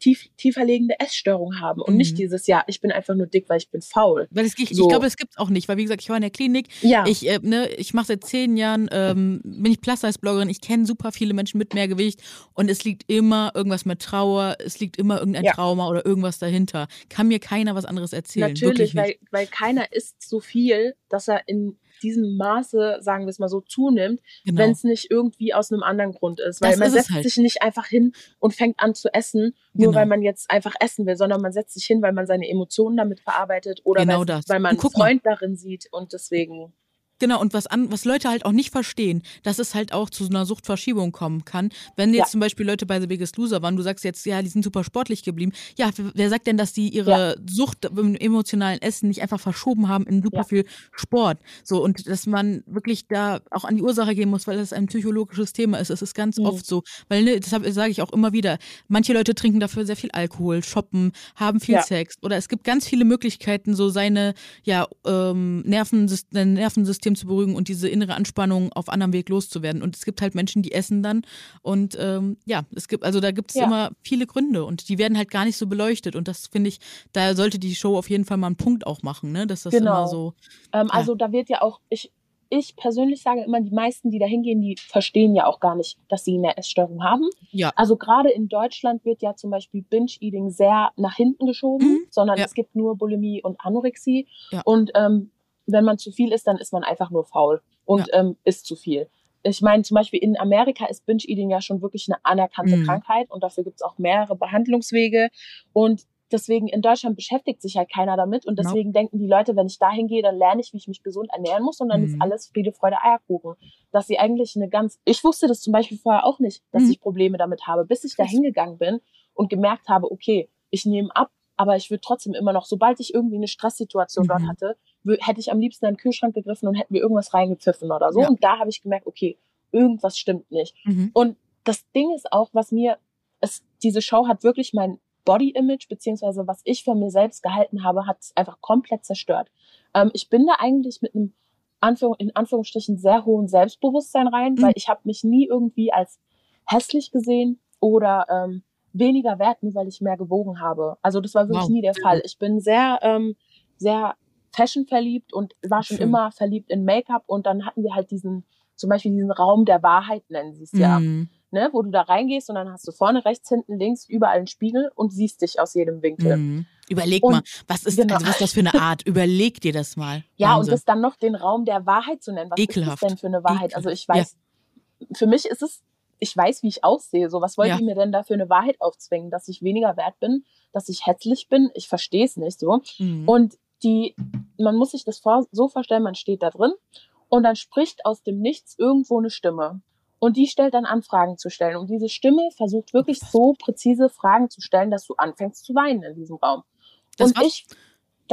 tief, tiefer liegende Essstörung haben und Mhm. nicht dieses, ja, ich bin einfach nur dick, weil ich bin faul. Weil es, ich, So. ich glaube, es gibt's auch nicht, weil wie gesagt, ich war in der Klinik. Ja. Ich, äh, ne, ich mache seit zehn Jahren, ähm, bin ich Plus-Size-Bloggerin. Ich kenne super viele Menschen mit mehr Gewicht und es liegt immer irgendwas mit Trauer, es liegt immer irgendein Ja. Trauma oder irgendwas dahinter. Kann mir keiner was anderes erzählen. Natürlich, weil, weil keiner isst so viel, dass er in diesem Maße, sagen wir es mal so, zunimmt, Genau. wenn es nicht irgendwie aus einem anderen Grund ist. Weil Das man ist setzt halt. sich nicht einfach hin und fängt an zu essen, nur Genau. weil man jetzt einfach essen will, sondern man setzt sich hin, weil man seine Emotionen damit verarbeitet oder Genau weil, weil man einen. Freund darin sieht und deswegen. Genau, und was, an, was Leute halt auch nicht verstehen, dass es halt auch zu so einer Suchtverschiebung kommen kann. Wenn jetzt Ja. zum Beispiel Leute bei The Biggest Loser waren, du sagst jetzt, ja, die sind super sportlich geblieben. Ja, wer sagt denn, dass die ihre Sucht im emotionalen Essen nicht einfach verschoben haben in super Ja. viel Sport? So, und dass man wirklich da auch an die Ursache gehen muss, weil das ein psychologisches Thema ist. Es ist ganz Mhm. oft so. Weil, ne, deshalb sage ich auch immer wieder, manche Leute trinken dafür sehr viel Alkohol, shoppen, haben viel Ja. Sex. Oder es gibt ganz viele Möglichkeiten, so seine, ja, ähm, Nervensys sein Nervensystem zu beruhigen und diese innere Anspannung auf anderem Weg loszuwerden. Und es gibt halt Menschen, die essen dann. Und ähm, ja, es gibt, also da gibt es Ja. immer viele Gründe und die werden halt gar nicht so beleuchtet. Und das finde ich, da sollte die Show auf jeden Fall mal einen Punkt auch machen, ne? Dass das Genau. immer so. Ähm, Ja. Also da wird ja auch, ich, ich persönlich sage immer, die meisten, die da hingehen, die verstehen ja auch gar nicht, dass sie eine Essstörung haben. Ja. Also gerade in Deutschland wird ja zum Beispiel Binge-Eating sehr nach hinten geschoben, Mhm. sondern Ja. es gibt nur Bulimie und Anorexie. Ja. Und ähm, wenn man zu viel isst, dann ist man einfach nur faul und ähm, isst zu viel. Ich meine, zum Beispiel in Amerika ist Binge-Eating ja schon wirklich eine anerkannte Mhm. Krankheit und dafür gibt es auch mehrere Behandlungswege. Und deswegen in Deutschland beschäftigt sich halt keiner damit und deswegen denken die Leute, wenn ich dahin gehe, dann lerne ich, wie ich mich gesund ernähren muss und dann ist Mhm. alles Friede, Freude, Eierkuchen. Dass sie eigentlich eine ganz, ich wusste das zum Beispiel vorher auch nicht, dass Mhm. ich Probleme damit habe, bis ich da hingegangen bin und gemerkt habe, okay, ich nehme ab, aber ich würde trotzdem immer noch, sobald ich irgendwie eine Stresssituation dort Mhm. hatte, hätte ich am liebsten in den Kühlschrank gegriffen und hätte mir irgendwas reingepfiffen oder so. Ja. Und da habe ich gemerkt, okay, irgendwas stimmt nicht. Mhm. Und das Ding ist auch, was mir, es, diese Show hat wirklich mein Body-Image, beziehungsweise was ich von mir selbst gehalten habe, hat es einfach komplett zerstört. Ähm, ich bin da eigentlich mit einem Anführung, in Anführungsstrichen sehr hohen Selbstbewusstsein rein, Mhm. weil ich habe mich nie irgendwie als hässlich gesehen oder ähm, weniger wert, nur weil ich mehr gewogen habe. Also das war wirklich Wow. nie der Fall. Ich bin sehr, ähm, sehr Fashion verliebt und war schon Schön. immer verliebt in Make-up und dann hatten wir halt diesen, zum Beispiel diesen Raum der Wahrheit nennen sie es ja Mhm. ne, wo du da reingehst und dann hast du vorne, rechts, hinten, links, überall einen Spiegel und siehst dich aus jedem Winkel. Mhm. Überleg Und- mal, was ist, genau. also was ist das für eine Art? Überleg dir das mal. Ja, und Wahnsinn. das dann noch den Raum der Wahrheit zu nennen. Was Ekelhaft. ist das denn für eine Wahrheit? Also ich Ekelhaft. weiß, für mich ist es, ich weiß, wie ich aussehe. So, was wollt Ja. ihr mir denn da für eine Wahrheit aufzwingen? Dass ich weniger wert bin, dass ich hässlich bin? Ich verstehe es nicht so. Mhm. Und die, man muss sich das vor, so vorstellen, man steht da drin und dann spricht aus dem Nichts irgendwo eine Stimme. Und die stellt dann an, Fragen zu stellen. Und diese Stimme versucht wirklich so präzise Fragen zu stellen, dass du anfängst zu weinen in diesem Raum. Das und ich,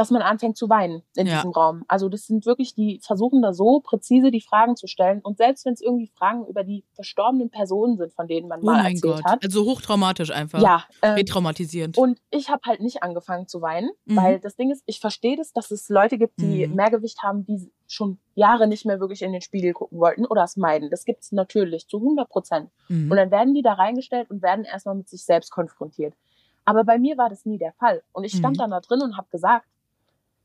dass man anfängt zu weinen in Ja. diesem Raum. Also das sind wirklich, die versuchen da so präzise die Fragen zu stellen. Und selbst wenn es irgendwie Fragen über die verstorbenen Personen sind, von denen man Oh mal mein erzählt Gott. hat. Also hochtraumatisch einfach. Ja, ähm, Retraumatisierend. Und ich habe halt nicht angefangen zu weinen, Mhm. weil das Ding ist, ich verstehe das, dass es Leute gibt, die Mhm. Mehrgewicht haben, die schon Jahre nicht mehr wirklich in den Spiegel gucken wollten oder es meiden. Das gibt es natürlich zu 100 Prozent. Mhm. Und dann werden die da reingestellt und werden erstmal mit sich selbst konfrontiert. Aber bei mir war das nie der Fall. Und ich stand Mhm. dann da drin und habe gesagt,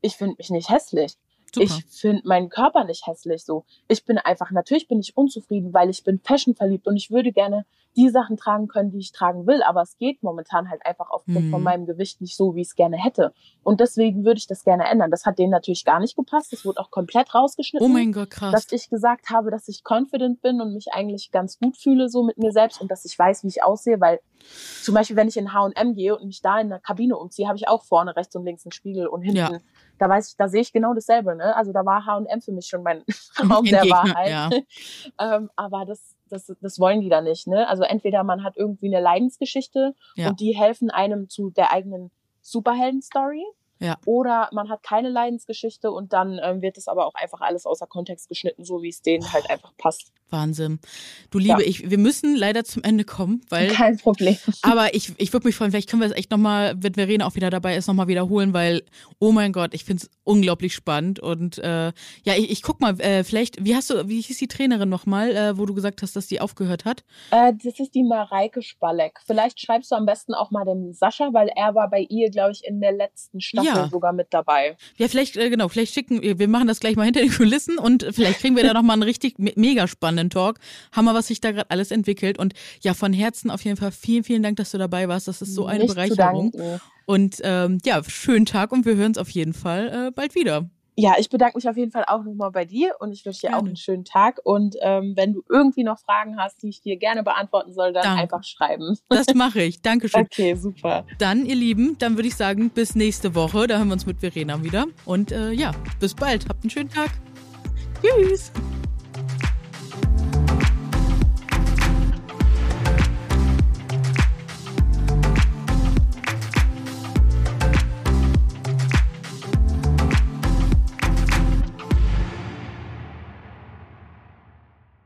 ich finde mich nicht hässlich. Super. Ich finde meinen Körper nicht hässlich so. Ich bin einfach, natürlich bin ich unzufrieden, weil ich bin Fashion verliebt und ich würde gerne die Sachen tragen können, die ich tragen will. Aber es geht momentan halt einfach aufgrund Mhm. von meinem Gewicht nicht so, wie ich es gerne hätte. Und deswegen würde ich das gerne ändern. Das hat denen natürlich gar nicht gepasst. Das wurde auch komplett rausgeschnitten oh mein Gott, krass. dass ich gesagt habe, dass ich confident bin und mich eigentlich ganz gut fühle so mit mir selbst und dass ich weiß, wie ich aussehe, weil zum Beispiel, wenn ich in H&M gehe und mich da in der Kabine umziehe, habe ich auch vorne rechts und links einen Spiegel und hinten. Ja. Da weiß ich, da sehe ich genau dasselbe, ne? Also da war H&M für mich schon mein Raum der Wahrheit. ja. ähm, aber das, das, das wollen die da nicht, ne? Also entweder man hat irgendwie eine Leidensgeschichte Ja. und die helfen einem zu der eigenen Superhelden-Story. Ja. Oder man hat keine Leidensgeschichte und dann ähm, wird es aber auch einfach alles außer Kontext geschnitten, so wie es denen halt einfach passt. Wahnsinn. Du Liebe, Ja. ich, wir müssen leider zum Ende kommen, weil. Kein Problem. Aber ich, ich würde mich freuen, vielleicht können wir es echt nochmal, wenn Verena auch wieder dabei ist, nochmal wiederholen, weil, oh mein Gott, ich finde es unglaublich spannend. Und äh, ja, ich, ich guck mal, äh, vielleicht, wie hast du, wie hieß die Trainerin nochmal, äh, wo du gesagt hast, dass die aufgehört hat? Äh, das ist die Mareike Spalleck. Vielleicht schreibst du am besten auch mal dem Sascha, weil er war bei ihr, glaube ich, in der letzten Staffel Ja. sogar mit dabei. Ja, vielleicht, äh, genau, vielleicht schicken, wir machen das gleich mal hinter den Kulissen und vielleicht kriegen wir da nochmal einen richtig me mega spannenden Talk. Hammer, was sich da gerade alles entwickelt. Und ja, von Herzen auf jeden Fall vielen, vielen Dank, dass du dabei warst. Das ist so eine Nicht Bereicherung. Und ähm, ja, schönen Tag und wir hören uns auf jeden Fall äh, bald wieder. Ja, ich bedanke mich auf jeden Fall auch nochmal bei dir und ich wünsche dir auch Gerne. einen schönen Tag. Und ähm, wenn du irgendwie noch Fragen hast, die ich dir gerne beantworten soll, dann Danke. einfach schreiben. Das mache ich. Dankeschön. Okay, super. Dann, ihr Lieben, dann würde ich sagen, bis nächste Woche. Da hören wir uns mit Verena wieder. Und äh, ja, bis bald. Habt einen schönen Tag. Tschüss.